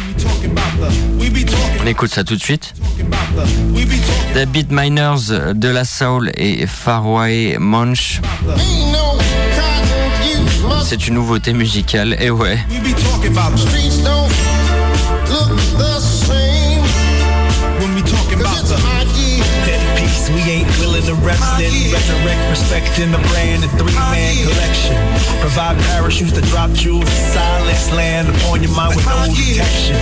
On écoute ça tout de suite. The Beat Miners, De La Soul et Faraway Munch. C'est une nouveauté musicale, et ouais. We ain't willing to rest in. Resurrect, respecting the brand, a three-man collection. Provide parachutes to drop jewels in silence. Land upon your mind with no detection.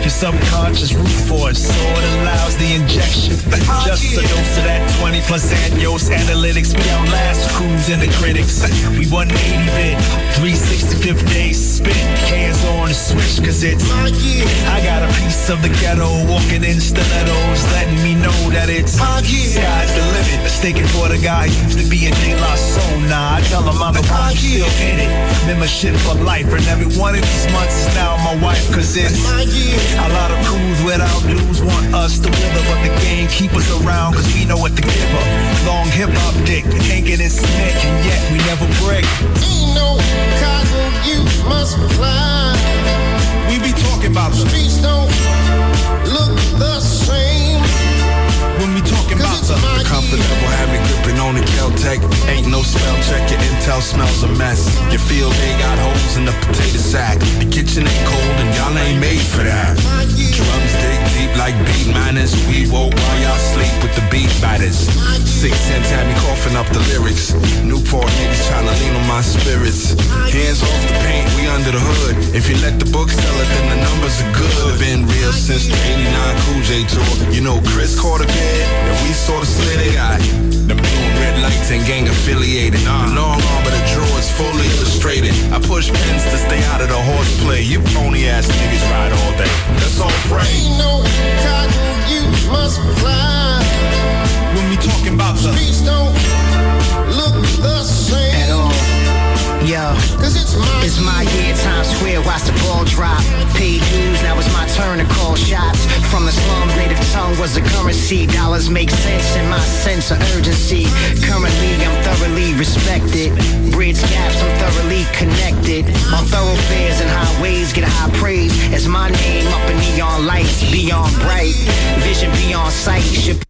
Your subconscious root force, so it allows the injection. Just a dose of that 20 plus annuals analytics. We outlast crews and the critics. We 180 bit, 365th days spit. Hands on the switch, cause it's I got a piece of the ghetto, walking in stilettos, letting me know that it's sky's the limit. Mistaken for the guy who used to be in De La Soul. Nah, I tell him I'm the one still in it. Membership for life, and every one of these months is now my wife, cause it's my year. a lot of crews without dues want us to wither, but the game keep us around, cause we know what to give up. Long hip hop dick, hanging in cement, and yet we never break. Ain't no cotton you must fly. We be talking about the streets don't look the we the, comfort level have me gripping on the Caltech. Ain't no spell check, your intel smells a mess. Your field they got holes in the potato sack. The kitchen ain't cold and y'all ain't made for that. Drums dig deep like beat miners. We woke while y'all sleep with the beat batters. Six cents had me coughing up the lyrics. Newport niggas trying to lean on my spirits. Hands off the paint, we under the hood. If you let the book sell it, then the numbers are good. Been real since the 89 Cool J tour. You know Chris caught a bed, and we saw the slit they got. The blue and red lights and gang affiliated. The long arm of the draw is fully illustrated. I push pins to stay out of the horseplay. You pony ass niggas ride all day. Let's all pray. Ain't no cotton you must fly. When we talking about the streets don't look the same at all. Yo, it's my it's my year, Times Square, watch the ball drop. Paid dues, now it's my turn to call shots. From the slums, native tongue was the currency. Dollars make sense in my sense of urgency. Currently, I'm thoroughly respected. Bridge gaps, I'm thoroughly connected. On thoroughfares and highways, get high praise. As my name up in neon lights, beyond bright. Vision beyond sight. Should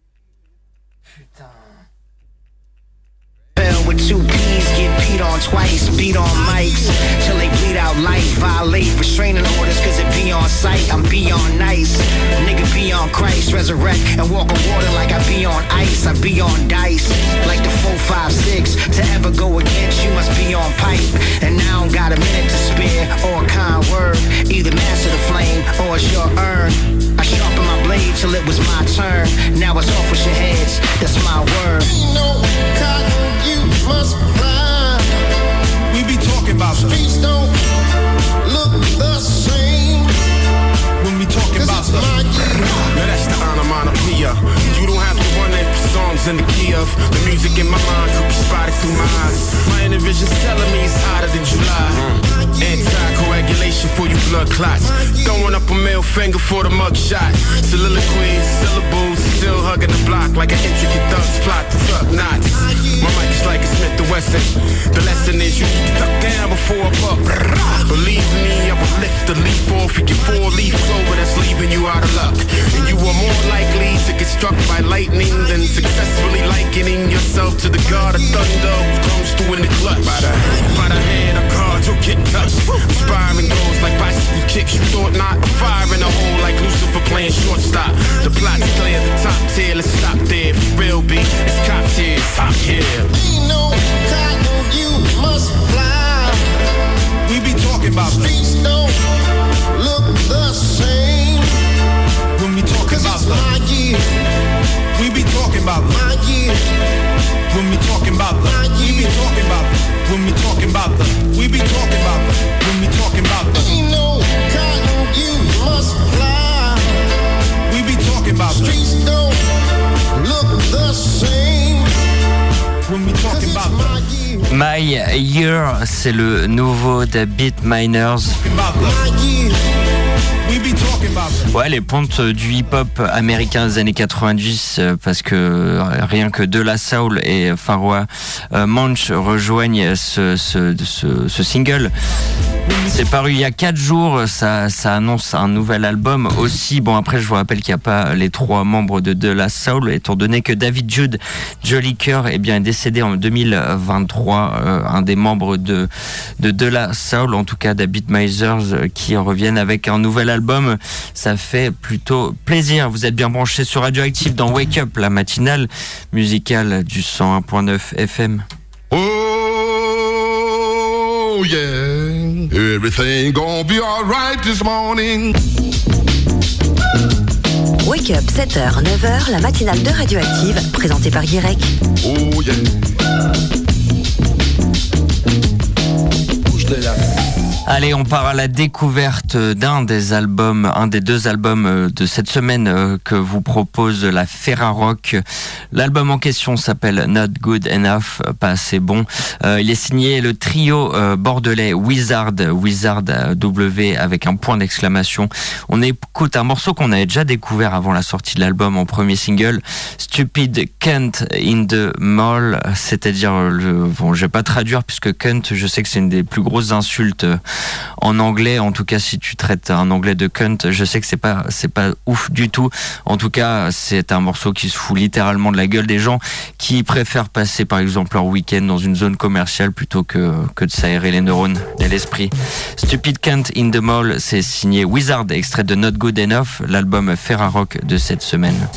Fell with two P's, get beat on twice, beat on mics, till they bleed out life, violate restraining orders, cause it be on sight, I'm beyond nice, nigga be on Christ, resurrect, and walk on water like I be on ice, I be on dice, like the 456, to ever go against you must be on pipe, and now I don't got a minute to spare, or a kind word, either master the flame, or it's your earn, I sharpen my blade till it was my turn, now it's off with your heads, that's my word. Must. We be talking about the Streets don't look the same when we talking about the. Now that's the onomatopoeia. You don't have to wonder if the songs in the key of the music in my mind could be spotted through my eyes. My inner vision's telling blood clots. Throwing up a middle finger for the mug shot. Soliloquies, syllables, still hugging the block like an intricate thug's plot to fuck knots. My mic is like a Smith Wesson. The lesson is you duck down before a buck. Believe me, I will lift the leaf off of your four-leaf clover that's leaving you out of luck. And you are more likely to get struck by lightning than successfully likening yourself to the god of thunder who comes through in the clutch. By the, by the hand of God, you'll get touched. Inspiring goals like you kicks, you thought not. Fire in a hole like Lucifer playing shortstop. The plot's clear, the top tier, let's stop there. If you real be, it's cop tier, top here. Ain't no cotton, you must fly. We be talking about Streets don't look the same. When we talk about it's love. my year. We be talking about my years. When we talking about the, we be talking about the, when we talking about the, we be talking about the, when we talking about the. Ain't no cotton you must fly. We be talking about the. Streets don't look the same. C'est le nouveau des Beat Miners. Ouais, les pontes du hip-hop américain des années 90, euh, parce que rien que De La Soul et Pharoah euh, Monch rejoignent ce, ce, ce, ce single. C'est paru il y a 4 jours, ça, annonce un nouvel album aussi. Bon, après, je vous rappelle qu'il n'y a pas les trois membres de De La Soul, étant donné que David Jude Jolicoeur est bien décédé en 2023, euh, un des membres de, de La Soul, en tout cas d'Habit Misers, euh, qui reviennent avec un nouvel album. Ça fait plutôt plaisir. Vous êtes bien branchés sur Radioactive dans Wake Up, la matinale musicale du 101.9 FM. Oh yeah, everything gonna be alright this morning. Wake Up 7h, 9h, la matinale de Radioactive, présentée par Guirec. Oh yeah. Allez, on part à la découverte d'un des albums, un des deux albums euh, de cette semaine euh, que vous propose la Ferrarock. L'album en question s'appelle Not Good Enough, pas assez bon. Euh, il est signé le trio bordelais Wizard, Wizard W avec un point d'exclamation. On écoute un morceau qu'on avait déjà découvert avant la sortie de l'album en premier single, Stupid Cunt in the Mall, c'est-à-dire bon, je vais pas traduire puisque cunt, je sais que c'est une des plus grosses insultes en anglais. En tout cas, si tu traites un anglais de cunt, je sais que c'est pas c'est pas ouf du tout. En tout cas, c'est un morceau qui se fout littéralement de la gueule des gens qui préfèrent passer par exemple leur week-end dans une zone commerciale plutôt que que de s'aérer les neurones et l'esprit. Stupid Cunt in the Mall, c'est signé Wizard, extrait de Not Good Enough, l'album Ferrarock de cette semaine.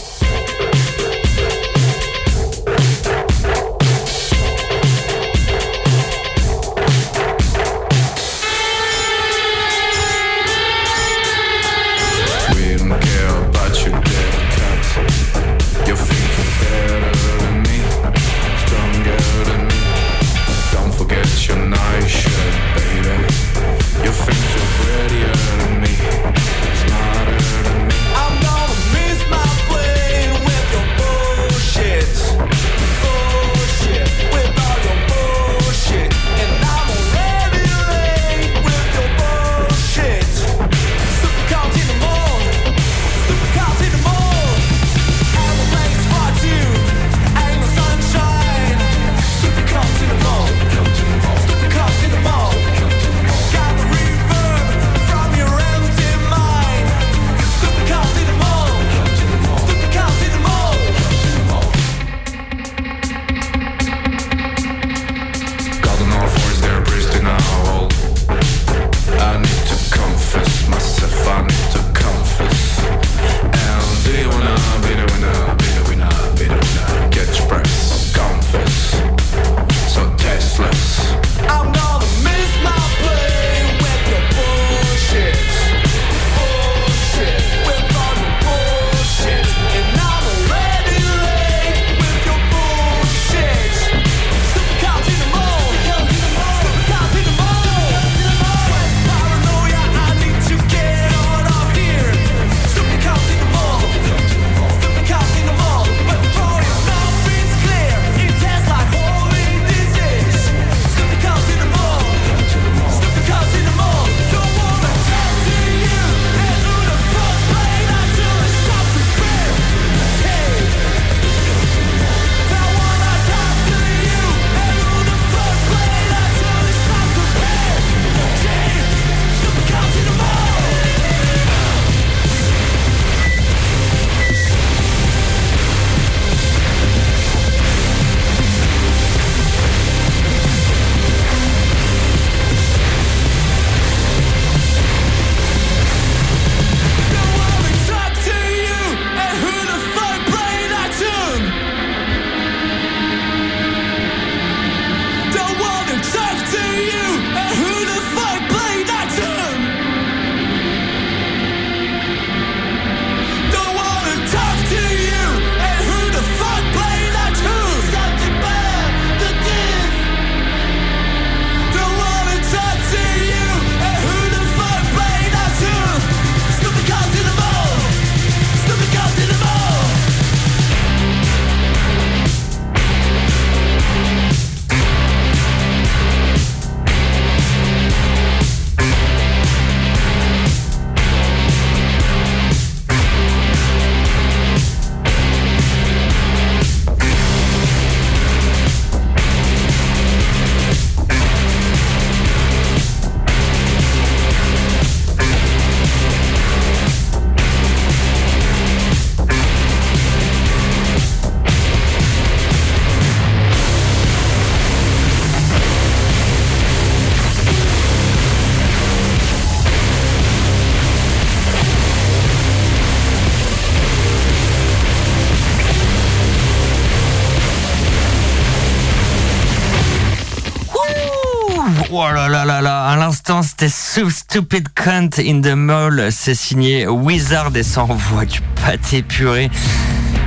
Oh là là là là, à l'instant c'était So Stupid Cunt in the Mall, c'est signé Wizard et ça envoie du pâté puré.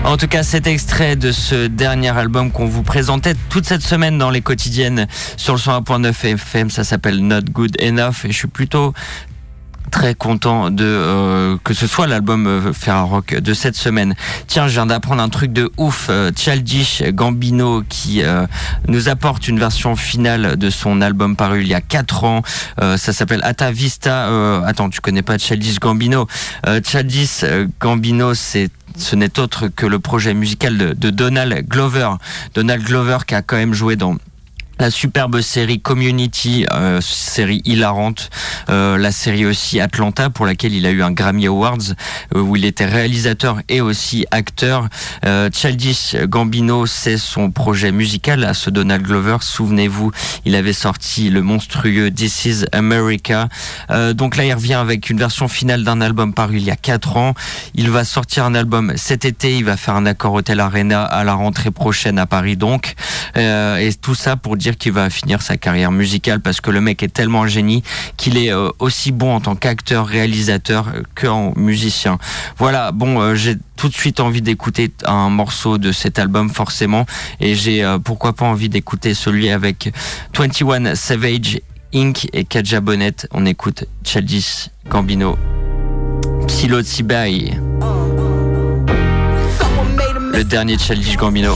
En tout cas, cet extrait de ce dernier album qu'on vous présentait toute cette semaine dans les quotidiennes sur le 101.9 FM, ça s'appelle Not Good Enough et je suis plutôt très content de euh, que ce soit l'album euh, Ferrarock de cette semaine. Tiens, je viens d'apprendre un truc de ouf. Euh, Childish Gambino qui nous apporte une version finale de son album paru il y a 4 ans. Ça s'appelle Ata Vista. Euh, attends, tu connais pas Childish Gambino? Childish Gambino, c'est ce n'est autre que le projet musical de Donald Glover. Donald Glover qui a quand même joué dans la superbe série Community, euh, série hilarante, euh, la série aussi Atlanta pour laquelle il a eu un Grammy Awards euh, où il était réalisateur et aussi acteur. Euh, Childish Gambino, c'est son projet musical à ce Donald Glover. Souvenez-vous, il avait sorti le monstrueux This Is America. Euh, donc là, il revient avec une version finale d'un album paru il y a 4 ans. Il va sortir un album cet été. Il va faire un accord Hotel Arena à la rentrée prochaine à Paris donc. Et tout ça pour dire qu'il va finir sa carrière musicale parce que le mec est tellement génie qu'il est euh, aussi bon en tant qu'acteur, réalisateur euh, qu'en musicien. Voilà, bon, euh, j'ai tout de suite envie d'écouter un morceau de cet album forcément et j'ai euh, pourquoi pas envie d'écouter celui avec 21 Savage Inc. et Kaja Bonnet. On écoute Childish Gambino. Psylo Tsibai. Le dernier Childish Gambino.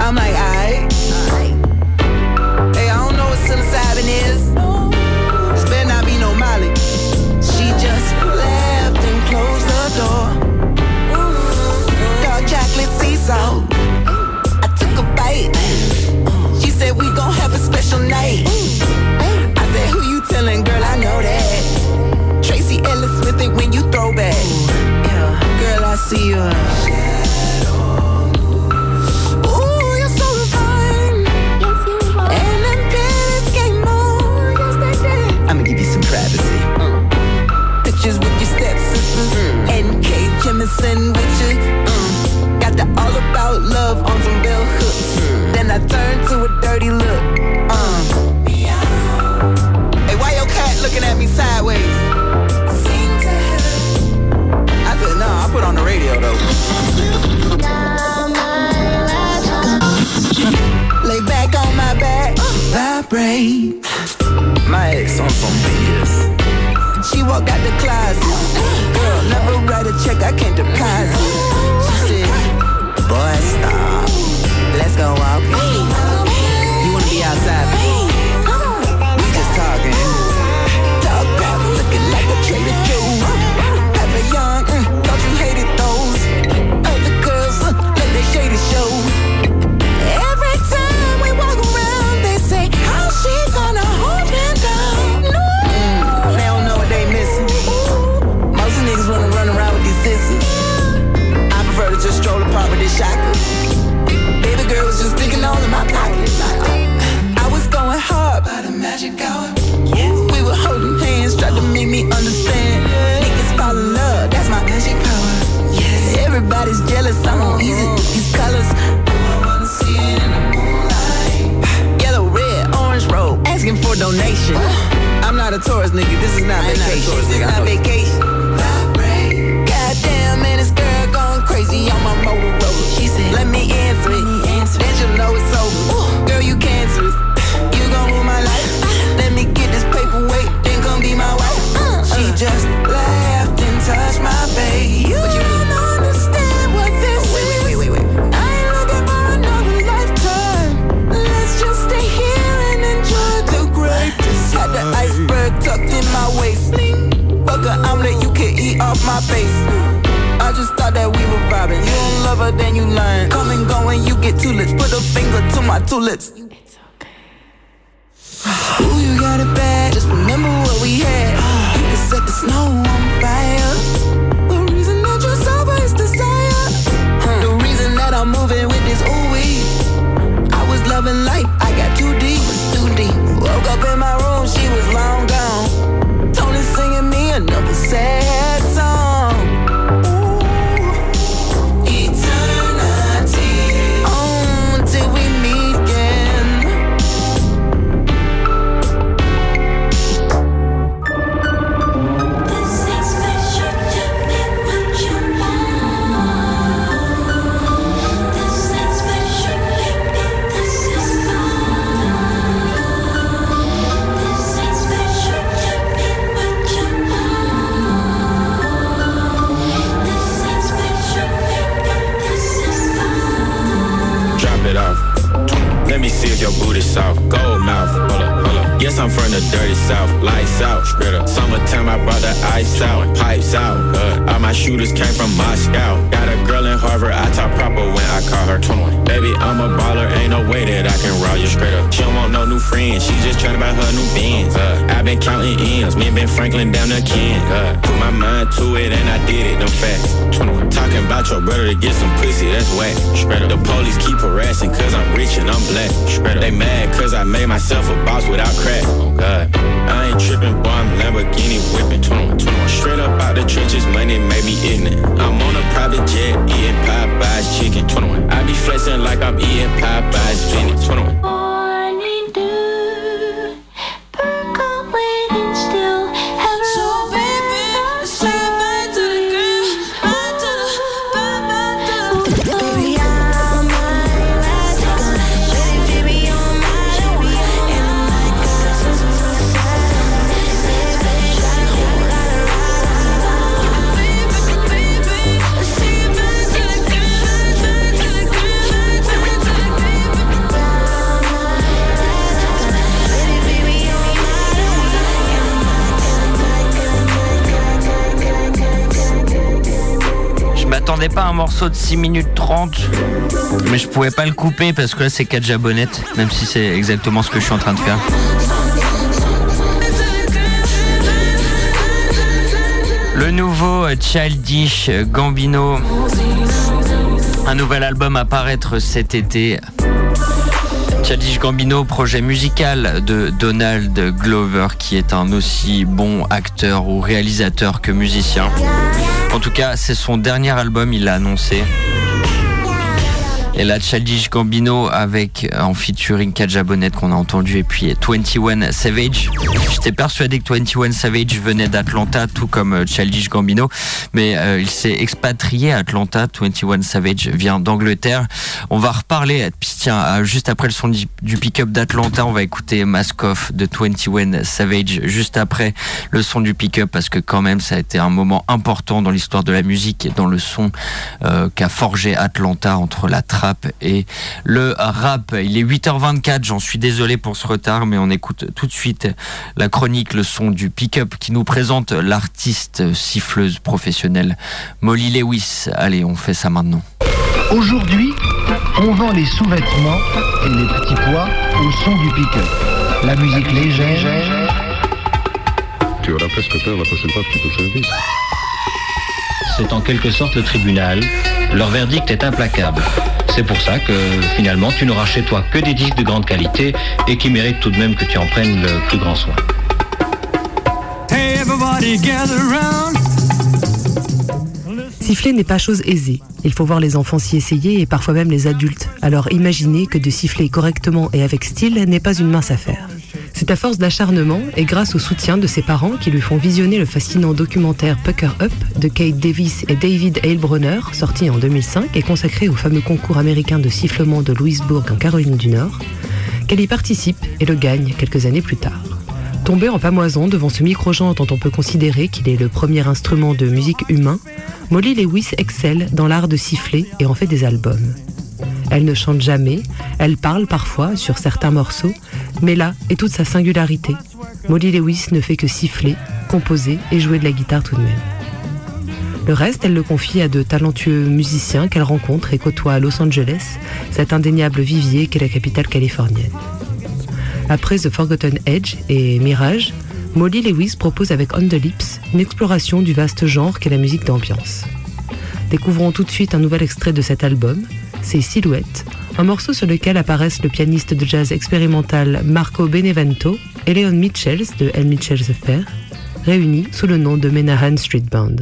I'm like, alright. Hey, I don't know what psilocybin is. This better not be no Molly. She just left and closed the door. Dark chocolate sea salt. I took a bite. She said we gon' have a special night. I said, who you telling, girl? I know that. Tracy Ellis Smith it when you throw back. Girl, I see you. Jemison with you. Mm. Got the all about love on some bell hooks. Then I turned to a dirty look. Uh. Hey, why your cat looking at me sideways? I said, nah, I put on the radio though. Lay back on my back, vibrate. My ex on some BS. Walked out the closet. Girl, never write a check, I can't deposit. She said, Boy, stop. Let's go walking. M'attendais pas un morceau de 6 minutes 30, mais je pouvais pas le couper parce que là c'est 4 jabonnettes, même si c'est exactement ce que je suis en train de faire. Le nouveau euh, Childish Gambino, un nouvel album à paraître cet été. Childish Gambino, projet musical de Donald Glover, qui est un aussi bon acteur ou réalisateur que musicien. En tout cas, c'est son dernier album, il l'a annoncé. Et là, Childish Gambino avec euh, en featuring Kaja Bonnet qu'on a entendu et puis 21 Savage. J'étais persuadé que 21 Savage venait d'Atlanta, tout comme euh, Childish Gambino, mais euh, il s'est expatrié à Atlanta. 21 Savage vient d'Angleterre. On va reparler, puis tiens, euh, juste après le son du, pick-up d'Atlanta, on va écouter Mask Off de 21 Savage juste après le son du pick-up parce que quand même ça a été un moment important dans l'histoire de la musique et dans le son euh, qu'a forgé Atlanta entre la trappe et le rap. Il est 8h24, j'en suis désolé pour ce retard, mais on écoute tout de suite la chronique, le son du pick-up qui nous présente l'artiste siffleuse professionnelle Molly Lewis. Allez, on fait ça maintenant. Aujourd'hui, on vend les sous-vêtements et les petits pois au son du pick-up. La musique légère. Tu auras presque peur la prochaine fois que tu touches un. C'est en quelque sorte le tribunal. Leur verdict est implacable. C'est pour ça que finalement tu n'auras chez toi que des disques de grande qualité et qui méritent tout de même que tu en prennes le plus grand soin. Hey, everybody gather round. Siffler n'est pas chose aisée. Il faut voir les enfants s'y essayer et parfois même les adultes. Alors imaginez que de siffler correctement et avec style n'est pas une mince affaire. C'est à force d'acharnement et grâce au soutien de ses parents qui lui font visionner le fascinant documentaire Pucker Up de Kate Davis et David Heilbronner, sorti en 2005 et consacré au fameux concours américain de sifflement de Louisbourg en Caroline du Nord, qu'elle y participe et le gagne quelques années plus tard. Tombé en pamoison devant ce micro-genre dont on peut considérer qu'il est le premier instrument de musique humain, Molly Lewis excelle dans l'art de siffler et en fait des albums. Elle ne chante jamais, elle parle parfois sur certains morceaux, mais là est toute sa singularité. Molly Lewis ne fait que siffler, composer et jouer de la guitare tout de même. Le reste, elle le confie à de talentueux musiciens qu'elle rencontre et côtoie à Los Angeles, cet indéniable vivier qu'est la capitale californienne. Après The Forgotten Edge et Mirage, Molly Lewis propose avec On the Lips une exploration du vaste genre qu'est la musique d'ambiance. Découvrons tout de suite un nouvel extrait de cet album, c'est Silhouette, un morceau sur lequel apparaissent le pianiste de jazz expérimental Marco Benevento et Leon Mitchells de El Mitchells Affair, réunis sous le nom de Menahan Street Band.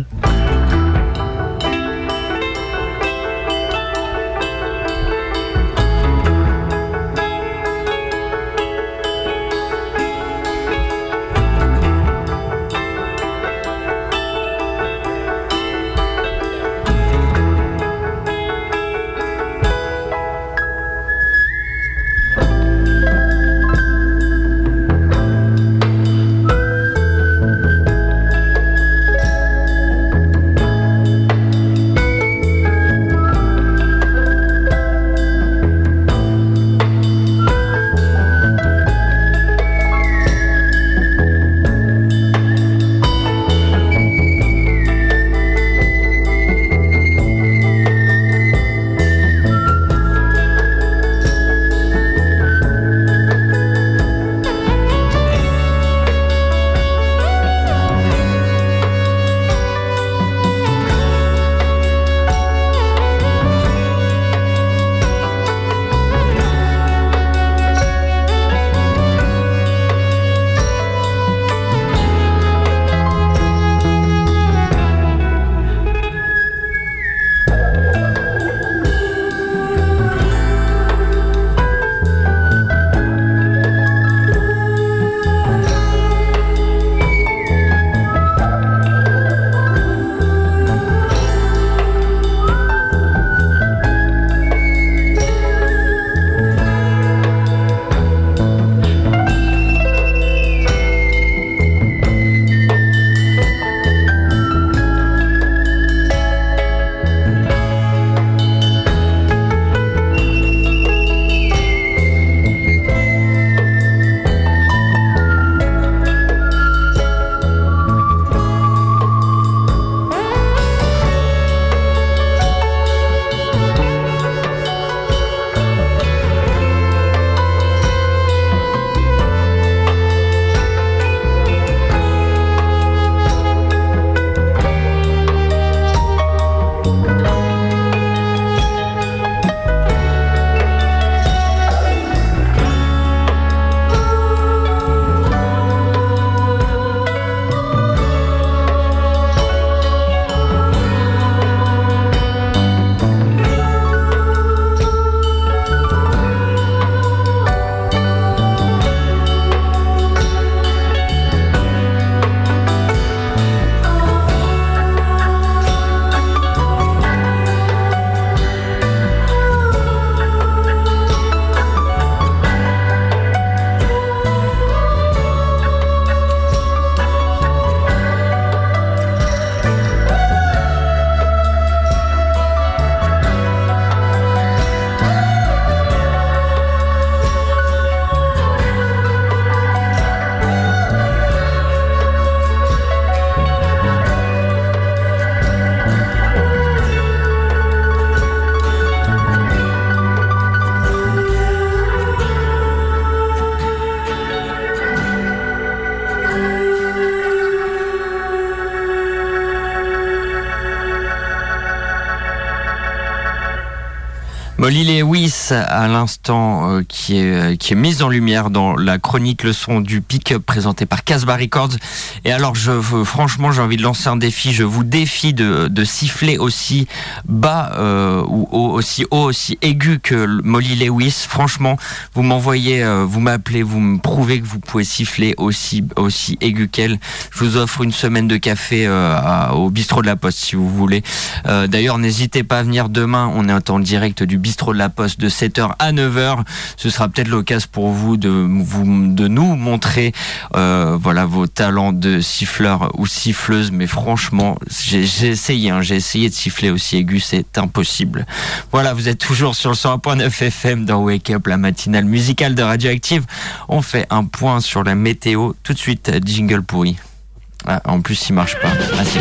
uh, à l'instant, euh, qui, est, euh, qui est mise en lumière dans la chronique Le son du pick-up présentée par Casbah Records. Et alors, je, franchement, j'ai envie de lancer un défi. Je vous défie de, de siffler aussi bas euh, ou aussi haut, aussi aigu que Molly Lewis. Franchement, vous m'envoyez, euh, vous m'appelez, vous me prouvez que vous pouvez siffler aussi, aussi aigu qu'elle. Je vous offre une semaine de café euh, au bistrot de la Poste si vous voulez. Euh, D'ailleurs, n'hésitez pas à venir demain. On est en direct du bistrot de la Poste de 7h à 9h. Ce sera peut-être l'occasion pour vous de, vous, de nous montrer euh, voilà, vos talents de siffleur ou siffleuse. Mais franchement, j'ai essayé. hein. j'ai essayé de siffler aussi aigu. C'est impossible. Voilà, vous êtes toujours sur le 101.9 FM dans Wake Up, la matinale musicale de Radioactive. On fait un point sur la météo. Tout de suite, jingle pourri. Ah, en plus, il marche pas. Si.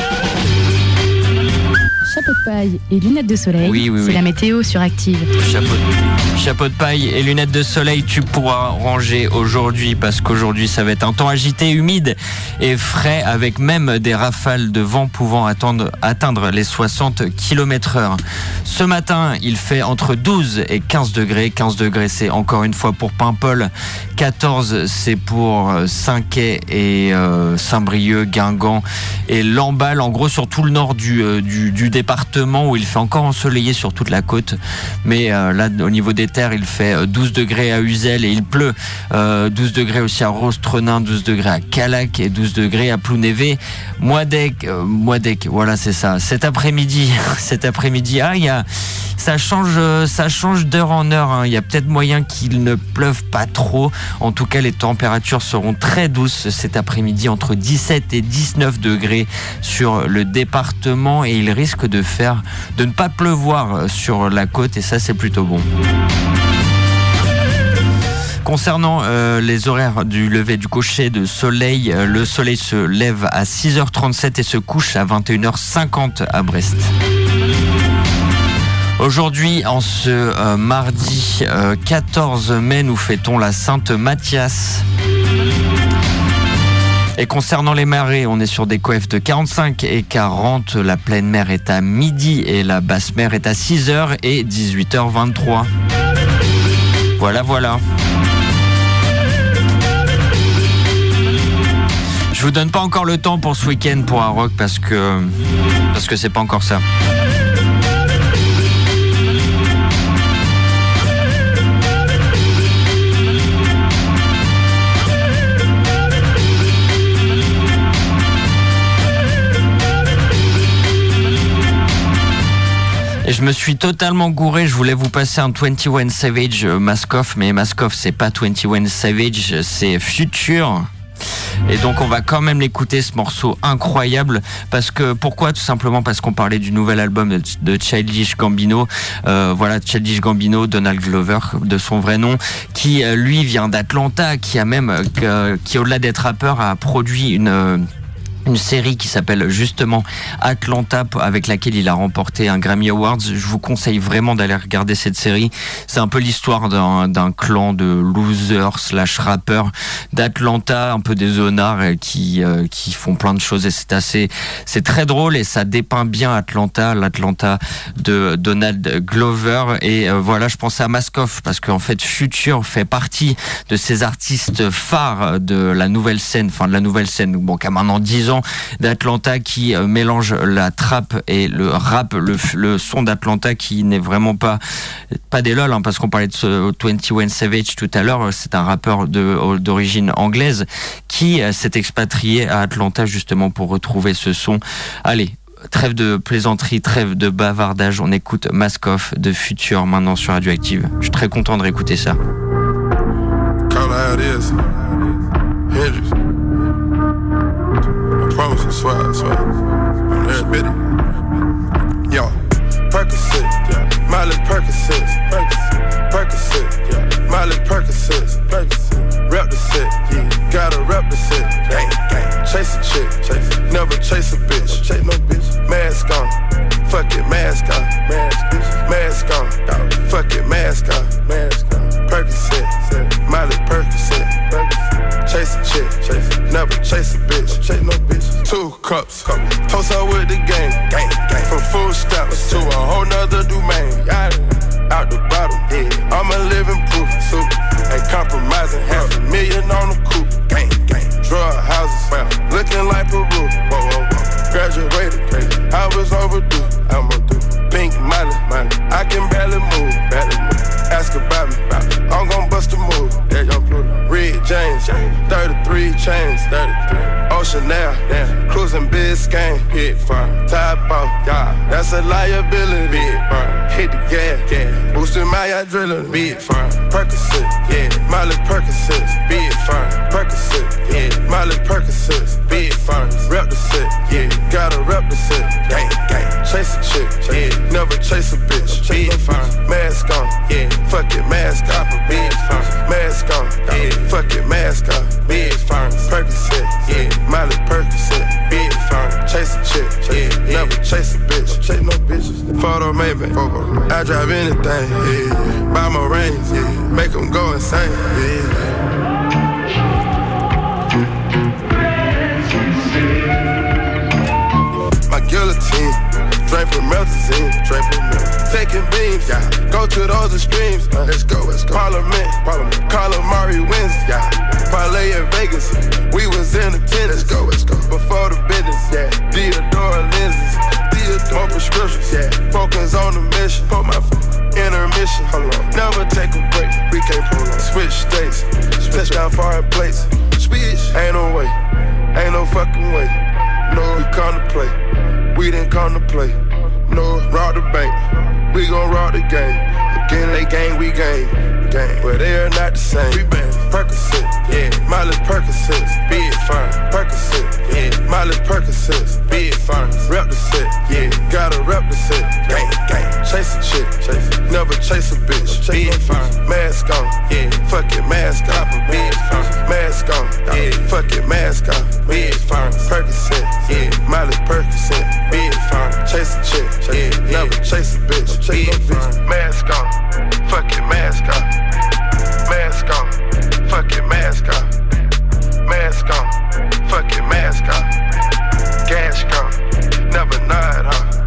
Chapeau de paille et lunettes de soleil, Oui, oui, c'est oui. la météo sur Active. Chapeau de, chapeau de paille et lunettes de soleil, tu pourras ranger aujourd'hui parce qu'aujourd'hui ça va être un temps agité, humide et frais avec même des rafales de vent pouvant attendre- atteindre les 60 km heure. Ce matin, il fait entre 12 et 15 degrés. 15 degrés, c'est encore une fois pour Paimpol. 14, c'est pour euh, Saint-Quay et euh, Saint-Brieuc, Guingamp et Lamballe. En gros, sur tout le nord du, euh, du, du département où il fait encore ensoleillé sur toute la côte. Mais euh, là, au niveau des terres, il fait euh, 12 degrés à Uzel et il pleut. Euh, 12 degrés aussi à Rostrenin, 12 degrés à Calac et 12 degrés à Plounévé. Moidec, euh, voilà, c'est ça. Cet après-midi, <laughs> cet après-midi, ah, il y a, ça change, euh, ça change d'heure en heure. hein. Il y a peut-être moyen qu'il ne pleuve pas trop. En tout cas, les températures seront très douces cet après-midi, entre 17 et 19 degrés sur le département, et il risque de faire, de ne pas pleuvoir sur la côte, et ça, c'est plutôt bon. Concernant euh, les horaires du lever du coucher de soleil, euh, le soleil se lève à 6h37 et se couche à 21h50 à Brest. Aujourd'hui, en ce euh, mardi euh, 14 mai, nous fêtons la Sainte Mathias. Et concernant les marées, on est sur des coefs de 45 et 40. La pleine mer est à midi et la basse mer est à 6h et 18h23. Voilà, voilà. Je vous donne pas encore le temps pour ce week-end pour un rock parce que parce que c'est pas encore ça. Je me suis totalement gouré. Je voulais vous passer un 21 Savage euh, Maskoff, mais Maskoff, c'est pas 21 Savage, c'est Future. Et donc on va quand même l'écouter ce morceau incroyable parce que pourquoi? Tout simplement parce qu'on parlait du nouvel album de, Childish Gambino Euh, voilà Childish Gambino Donald Glover de son vrai nom qui euh, lui vient d'Atlanta qui a même qui au-delà d'être rappeur a produit une une série qui s'appelle justement Atlanta avec laquelle il a remporté un Grammy Awards. Je vous conseille vraiment d'aller regarder cette série. C'est un peu l'histoire d'un clan de losers slash rappeurs d'Atlanta, un peu des zonards euh, qui euh, qui font plein de choses et c'est assez c'est très drôle et ça dépeint bien Atlanta, l'Atlanta de Donald Glover et euh, voilà, je pensais à Maskoff parce qu'en fait Future fait partie de ces artistes phares de la nouvelle scène, enfin de la nouvelle scène, bon, qui a maintenant 10 ans d'Atlanta qui euh, mélange la trappe et le rap, le, son d'Atlanta qui n'est vraiment pas pas des lol, hein, parce qu'on parlait de ce 21 Savage tout à l'heure, c'est un rappeur d'origine anglaise qui euh, s'est expatrié à Atlanta justement pour retrouver ce son. Allez, trêve de plaisanterie, trêve de bavardage, on écoute Maskoff de Future maintenant sur Radioactive. Je suis très content de réécouter ça. I promise, I swear, I swear. On every bit. Yo, Percocet, yeah. Miley Percocet, Percocet, yeah. Miley Percocet, Rep the set, yeah. Gotta rep the set, gang, gang. Chase a chick, chase. Never chase a bitch, chase no bitch. Mask on, fuck it, mask on, mask, mask on, fuck it, mask on, mask on. Percocet, Miley Percocet, chase a chick, chase. Never chase a bitch, chase no bitch. Two cups, toast up with the gang, gang, gang. From food stamps to a whole nother domain. Out the bottle, yeah. I'm a living proof, super. Ain't compromising, half a million on the coupe, gang, gang. Drug houses, well, looking like Peru. Whoa, whoa, whoa. Graduated, crazy. I was overdue, I'm a do. Pink money, money. I can barely move, barely move. Ask about me. I'm gon' bust a move. Yeah, young Pluto. Red James, 33 chains, 33. Ocean now, damn. Cruising Biscayne, hit fire. Top off, yeah. That's a liability, big fire. Hit the gas, gas. Boosting my adrenaline, big fire. Percocet, yeah. Miley Percocet, big fire. Percocet, yeah. Miley Percocet, big fire. Rep the set, yeah. Gotta rep the set, gang, gang. Chase a chick, yeah. Never chase a bitch, big fire. Mask on, yeah. Fuck it, mask off, fire. Mask on, yeah. Fuck it, mask off, fire. Percocet, yeah. Miley Percocet, fire. Chase a chick, yeah. Never chase a bitch. Chase no bitches. Photo maybe. I drive anything. Yeah. Buy my rings. Yeah. Make them go insane. Yeah. My guillotine, drape from melazine, drape from Taking beams, yeah. Go to those extremes, uh, let's go, let's go. Parliament, Parliament. Calamari wins, yeah. Parlay in Vegas, we was in attendance, let's go, let's go. Before the business, yeah. Theodore lenses, Theodore more prescriptions, yeah. Focus on the mission, put my intermission, hold on. Never take a break, we can't pull on. Switch states, switch down foreign plates. Switch, ain't no way, ain't no fucking way. No, we come to play. We didn't come to play. No, rob the bank. We gon' rob the game. Again, they game, we game. Game. But they are not the same. We been Percocet, yeah. Miley Percocet, be it fine. Percocet, yeah. Miley Percocet, be it fine. Rep the set, yeah. Gotta rep the set, gang, gang. Chase a chick, chase. Never chase a bitch, be it fine. Mask on, yeah. Fuck it, mask off, be it fine. Mask on, yeah. Fuck it, mask off, be it fine. Percocet, yeah. Miley Percocet, be it fine. Chase a chick, yeah. Never chase a bitch, be it fine. Mask on, fuck it, mask off. Mask on, fuck it, mask off. Mask on, fuck it, mask off. Gas gone, never nod off.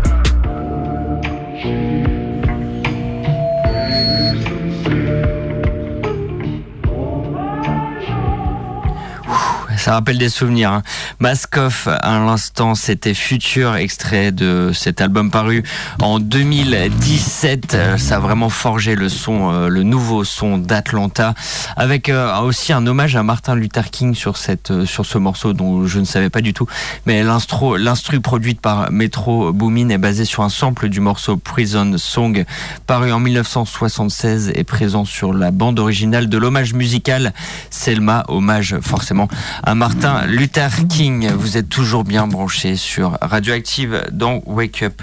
Ça rappelle des souvenirs. Hein. Mask Off, à l'instant, c'était Futur, extrait de cet album paru en 2017. Euh, Ça a vraiment forgé le son, euh, le nouveau son d'Atlanta, avec euh, aussi un hommage à Martin Luther King sur cette, euh, sur ce morceau dont je ne savais pas du tout. Mais l'instru, l'instru produite par Metro Boomin est basé sur un sample du morceau Prison Song, paru en 1976 et présent sur la bande originale de l'hommage musical Selma, hommage forcément à Martin Luther King. Vous êtes toujours bien branchés sur Radioactive dans Wake Up.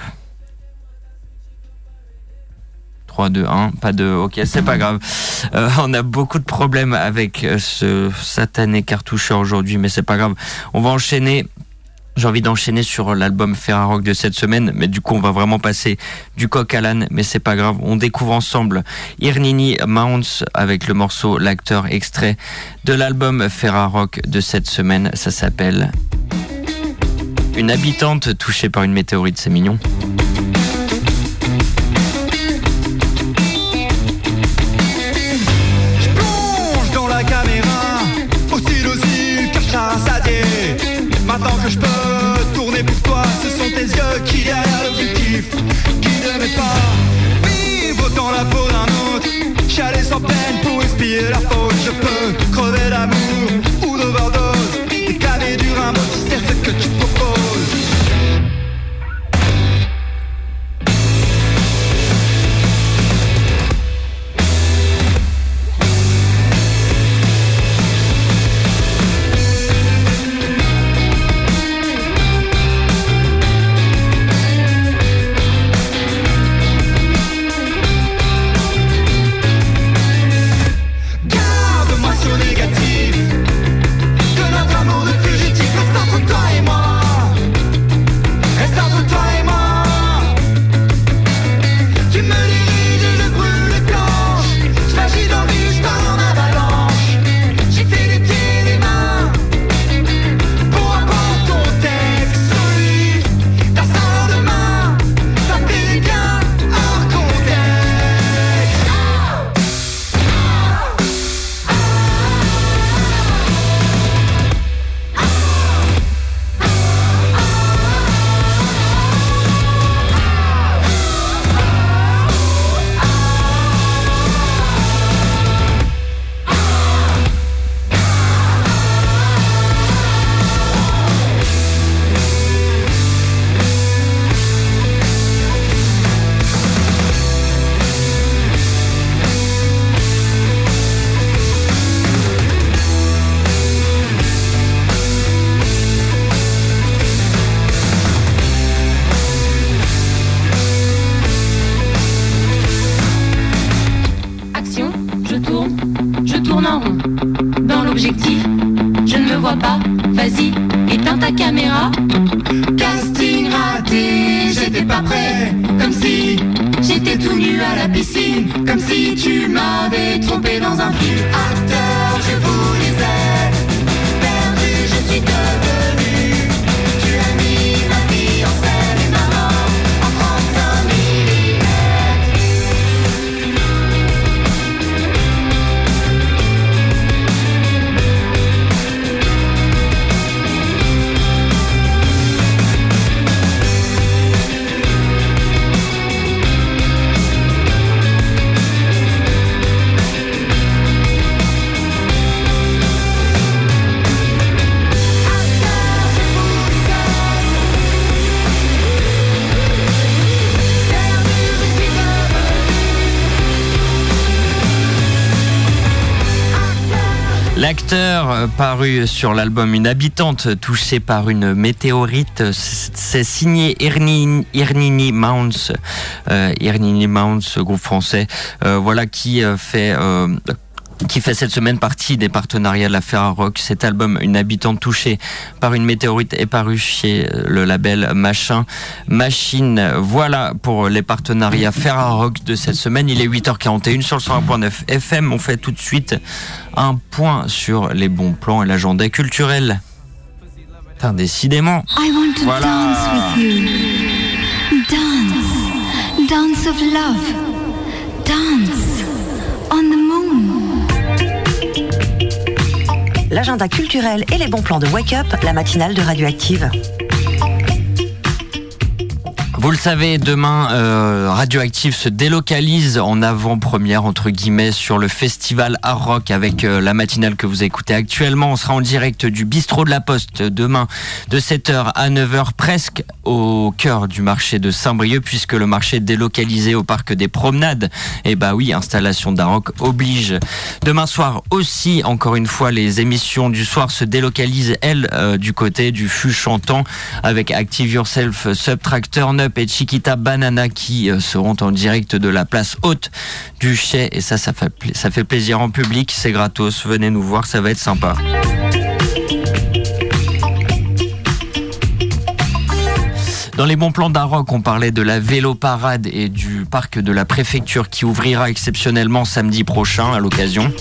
3, 2, 1, pas de... Ok, c'est pas grave. Euh, on a beaucoup de problèmes avec euh, ce satané cartoucheur aujourd'hui, mais c'est pas grave. On va enchaîner j'ai envie d'enchaîner sur l'album Ferrarock de cette semaine, mais du coup on va vraiment passer du coq à l'âne, mais c'est pas grave. On découvre ensemble Irnini Mounts avec le morceau L'acteur extrait de l'album Ferrarock de cette semaine. Ça s'appelle Une habitante touchée par une météorite, c'est mignon. M'aiment pas. Dans la peau trompé dans un film. L'acteur paru sur l'album Une habitante touchée par une météorite, c'est signé Ernini Mounts, euh, groupe français, euh, voilà qui euh, fait euh, qui fait cette semaine partie des partenariats de la Ferrarock. Cet album, Une habitante touchée par une météorite, est paru chez euh, le label Machin Machine. Voilà pour les partenariats Ferrarock de cette semaine. Il est 8h41 sur le 101.9 FM. On fait tout de suite un point sur les bons plans et l'agenda culturel. Putain, décidément. I want to Voilà. dance with you. Dance. Dance of love. Dance. L'agenda culturel et les bons plans de Wake Up, la matinale de Radioactive. Vous le savez, demain, euh, Radioactive se délocalise en avant-première, entre guillemets, sur le festival Art Rock avec euh, la matinale que vous écoutez actuellement. On sera en direct du bistrot de la Poste demain de 7h à 9h, presque au cœur du marché de Saint-Brieuc, puisque le marché est délocalisé au parc des Promenades. Et bah oui, installation d'Art Rock oblige. Demain soir aussi, encore une fois, les émissions du soir se délocalisent, elles, euh, du côté du fût chantant, avec Active Yourself, Subtract Turn Up et Chiquita Banana qui euh, seront en direct de la place haute du Chais. Et ça, ça fait, plaisir en public, c'est gratos. Venez nous voir, ça va être sympa. Dans les bons plans d'Aroc, on parlait de la vélo parade et du parc de la préfecture qui ouvrira exceptionnellement samedi prochain à l'occasion.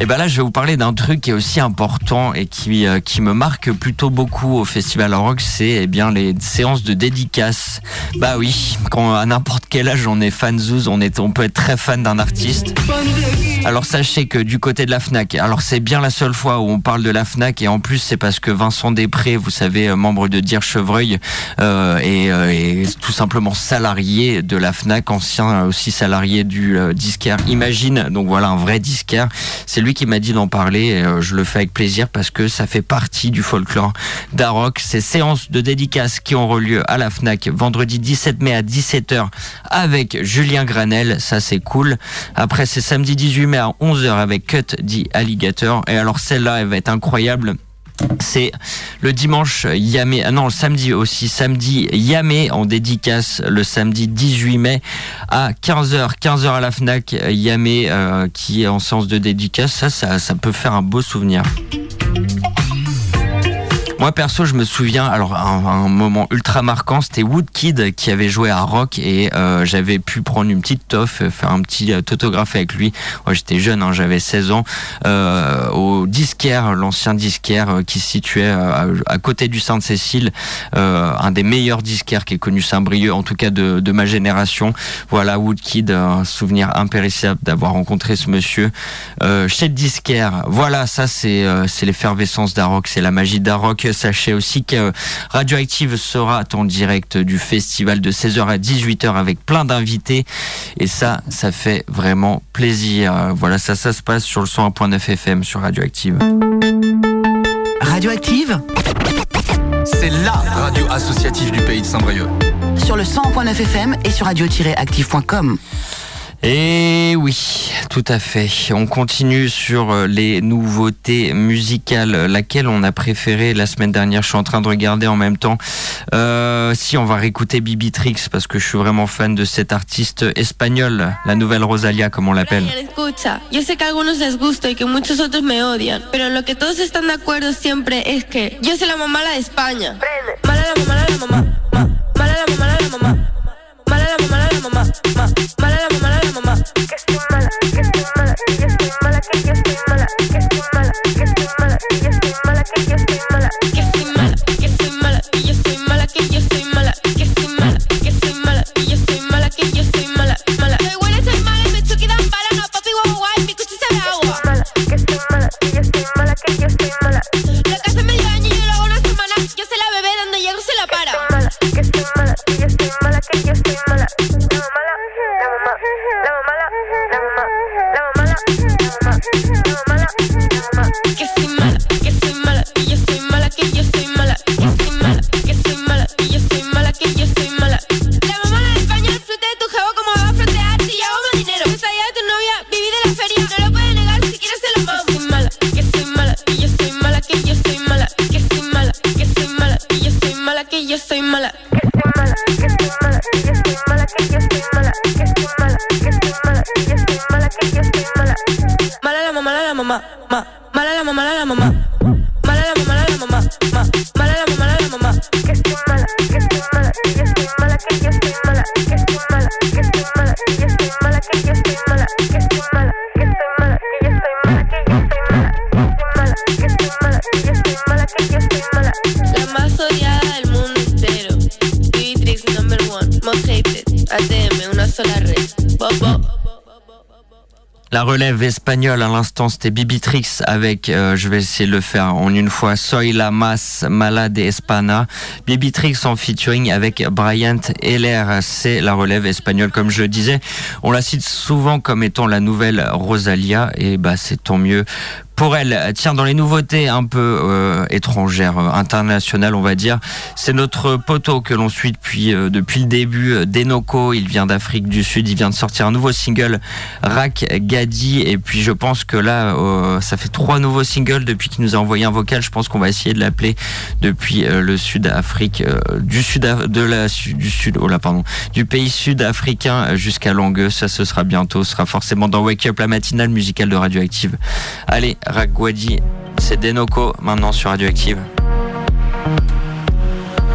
Et ben là, je vais vous parler d'un truc qui est aussi important et qui, euh, qui me marque plutôt beaucoup au Festival Rock, c'est eh bien les séances de dédicaces. Bah oui, quand à n'importe quel âge on est fan zouz, on, est, on peut être très fan d'un artiste. Alors sachez que du côté de la FNAC, alors c'est bien la seule fois où on parle de la FNAC et en plus c'est parce que Vincent Després, vous savez, euh, membre de Dire Chevreuil, euh, est, euh, est tout simplement salarié de la FNAC, ancien euh, aussi salarié du euh, disquaire Imagine, donc voilà un vrai disquaire. C'est qui m'a dit d'en parler et euh, je le fais avec plaisir parce que ça fait partie du folklore d'Aroc. Ces séances de dédicaces qui auront lieu à la FNAC vendredi 17 mai à 17h avec Julien Granel, ça c'est cool. Après c'est samedi 18 mai à 11h avec Cut dit Alligator et alors celle-là elle va être incroyable. C'est le dimanche Yamé, ah non, le samedi aussi, samedi Yamé en dédicace le samedi 18 mai à 15h, 15h à la FNAC, Yamé euh, qui est en séance de dédicace, ça, ça, ça peut faire un beau souvenir. Moi perso, je me souviens, alors un, un moment ultra marquant, c'était Woodkid qui avait joué à Rock et euh, j'avais pu prendre une petite toffe, faire un petit euh, autographe avec lui. Moi j'étais jeune, hein, j'avais 16 ans, euh, au disquaire, l'ancien disquaire euh, qui se situait euh, à, à côté du Sainte-Cécile, euh, un des meilleurs disquaires qui est connu Saint-Brieuc, en tout cas de, de ma génération. Voilà Woodkid, un souvenir impérissable d'avoir rencontré ce monsieur chez le disquaire. Voilà, ça c'est c'est l'effervescence d'Aroc, c'est la magie d'Aroc. Sachez aussi que Radioactive sera en direct du festival de 16h à 18h avec plein d'invités et ça, ça fait vraiment plaisir. Voilà, ça, ça se passe sur le 101.9 FM sur Radioactive. Radioactive C'est la radio associative du pays de Saint-Brieuc. sur le 100.9 FM et sur radio-active.com. Et oui, tout à fait. On continue sur euh, les nouveautés musicales, laquelle on a préféré la semaine dernière. Je suis en train de regarder en même temps. Euh, si on va réécouter Bibi Trix parce que je suis vraiment fan de cet artiste espagnol, la nouvelle Rosalia comme on l'appelle. Escucha, yo sé que a algunos les gusta y que muchos otros me odian, pero lo que todos están de acuerdo siempre es que yo soy la mamá la de España. Mala la mamá, la mamá, ma- mala la mamá, La mamá, mala la mamá, la mamá. Que estoy mala, que estoy mala, que estoy mala, que yo estoy mala, que estoy mala, que estoy mala, que yo estoy mala, que estoy mala. Relève espagnole à l'instant c'était Bibitrix avec, euh, je vais essayer de le faire en une fois, Soy la mas mala de Espana. Bibitrix en featuring avec Bryant Heller, c'est la relève espagnole comme je disais. On la cite souvent comme étant la nouvelle Rosalia et bah c'est tant mieux pour elle. Tiens, dans les nouveautés un peu euh, étrangères, euh, internationales, on va dire, c'est notre poteau que l'on suit depuis euh, depuis le début, euh, Denoko. Il vient d'Afrique du Sud. Il vient de sortir un nouveau single, Rak Gadi. Et puis je pense que là, euh, ça fait trois nouveaux singles depuis qu'il nous a envoyé un vocal. Je pense qu'on va essayer de l'appeler depuis euh, le Sud-Afrique, du sud de la du sud, oh là pardon, du pays sud-africain jusqu'à Langueux. Ça, ce sera bientôt. Ce sera forcément dans Wake Up, la matinale musicale de Radioactive. Allez, Ragwadi, c'est Denoko maintenant sur Radioactive.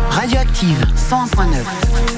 Radioactive 101.9.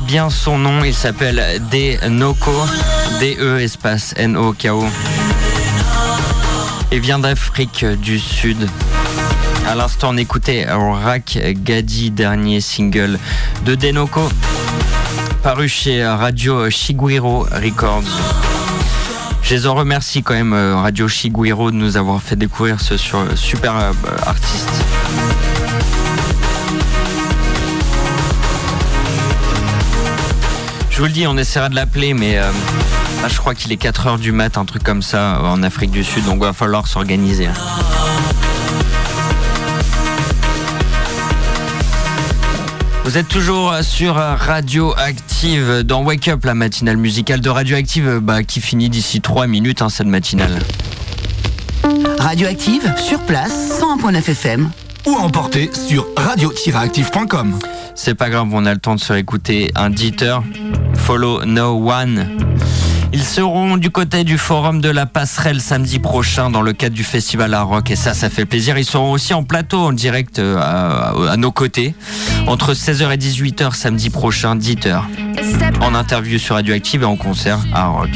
Bien son nom, il s'appelle Denoko, D-E espace N-O-K-O. Et vient d'Afrique du Sud. À l'instant, on écoutait Rak Gadi, dernier single de Denoko, paru chez Radio Shiguiro Records. Je les en remercie quand même, euh, Radio Shiguiro, de nous avoir fait découvrir ce super artiste. Vous le dis, on essaiera de l'appeler, mais euh, là, je crois qu'il est 4h du mat, un truc comme ça, euh, en Afrique du Sud, donc il va falloir s'organiser. hein. Vous êtes toujours sur Radioactive dans Wake Up, la matinale musicale de Radioactive bah, qui finit d'ici 3 minutes, hein, cette matinale. Radioactive, sur place, 101.9 FM. Ou à emporter sur radio-active.com. C'est pas grave, on a le temps de se réécouter un Dieter, Follow No One. Ils seront du côté du forum de la passerelle samedi prochain dans le cadre du festival à rock et ça, ça fait plaisir. Ils seront aussi en plateau en direct euh, à, à nos côtés entre 16h et 18h samedi prochain, Dieter. En interview sur Radioactive et en concert à rock.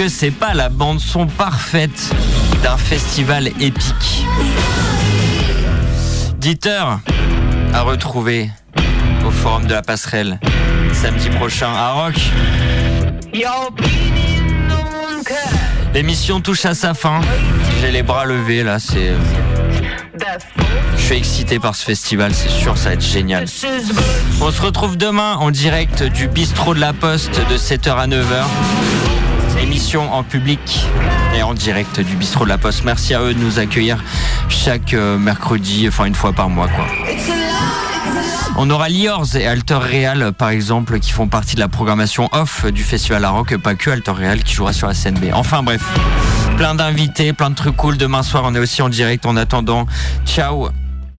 Que c'est pas la bande son parfaite d'un festival épique Dieter à retrouver au forum de la passerelle samedi prochain à Rock. L'émission touche à sa fin. J'ai les bras levés là, c'est. Je suis excité par ce festival, c'est sûr, ça va être génial. On se retrouve demain en direct du bistrot de la Poste de 7h à 9h. Émission en public et en direct du bistrot de la Poste. Merci à eux de nous accueillir chaque euh, mercredi, enfin une fois par mois quoi. On aura Liors et Alter Real par exemple qui font partie de la programmation off du festival à rock, pas que Alter Real qui jouera sur la scène B. Enfin bref, plein d'invités, plein de trucs cool. Demain soir on est aussi en direct en attendant. Ciao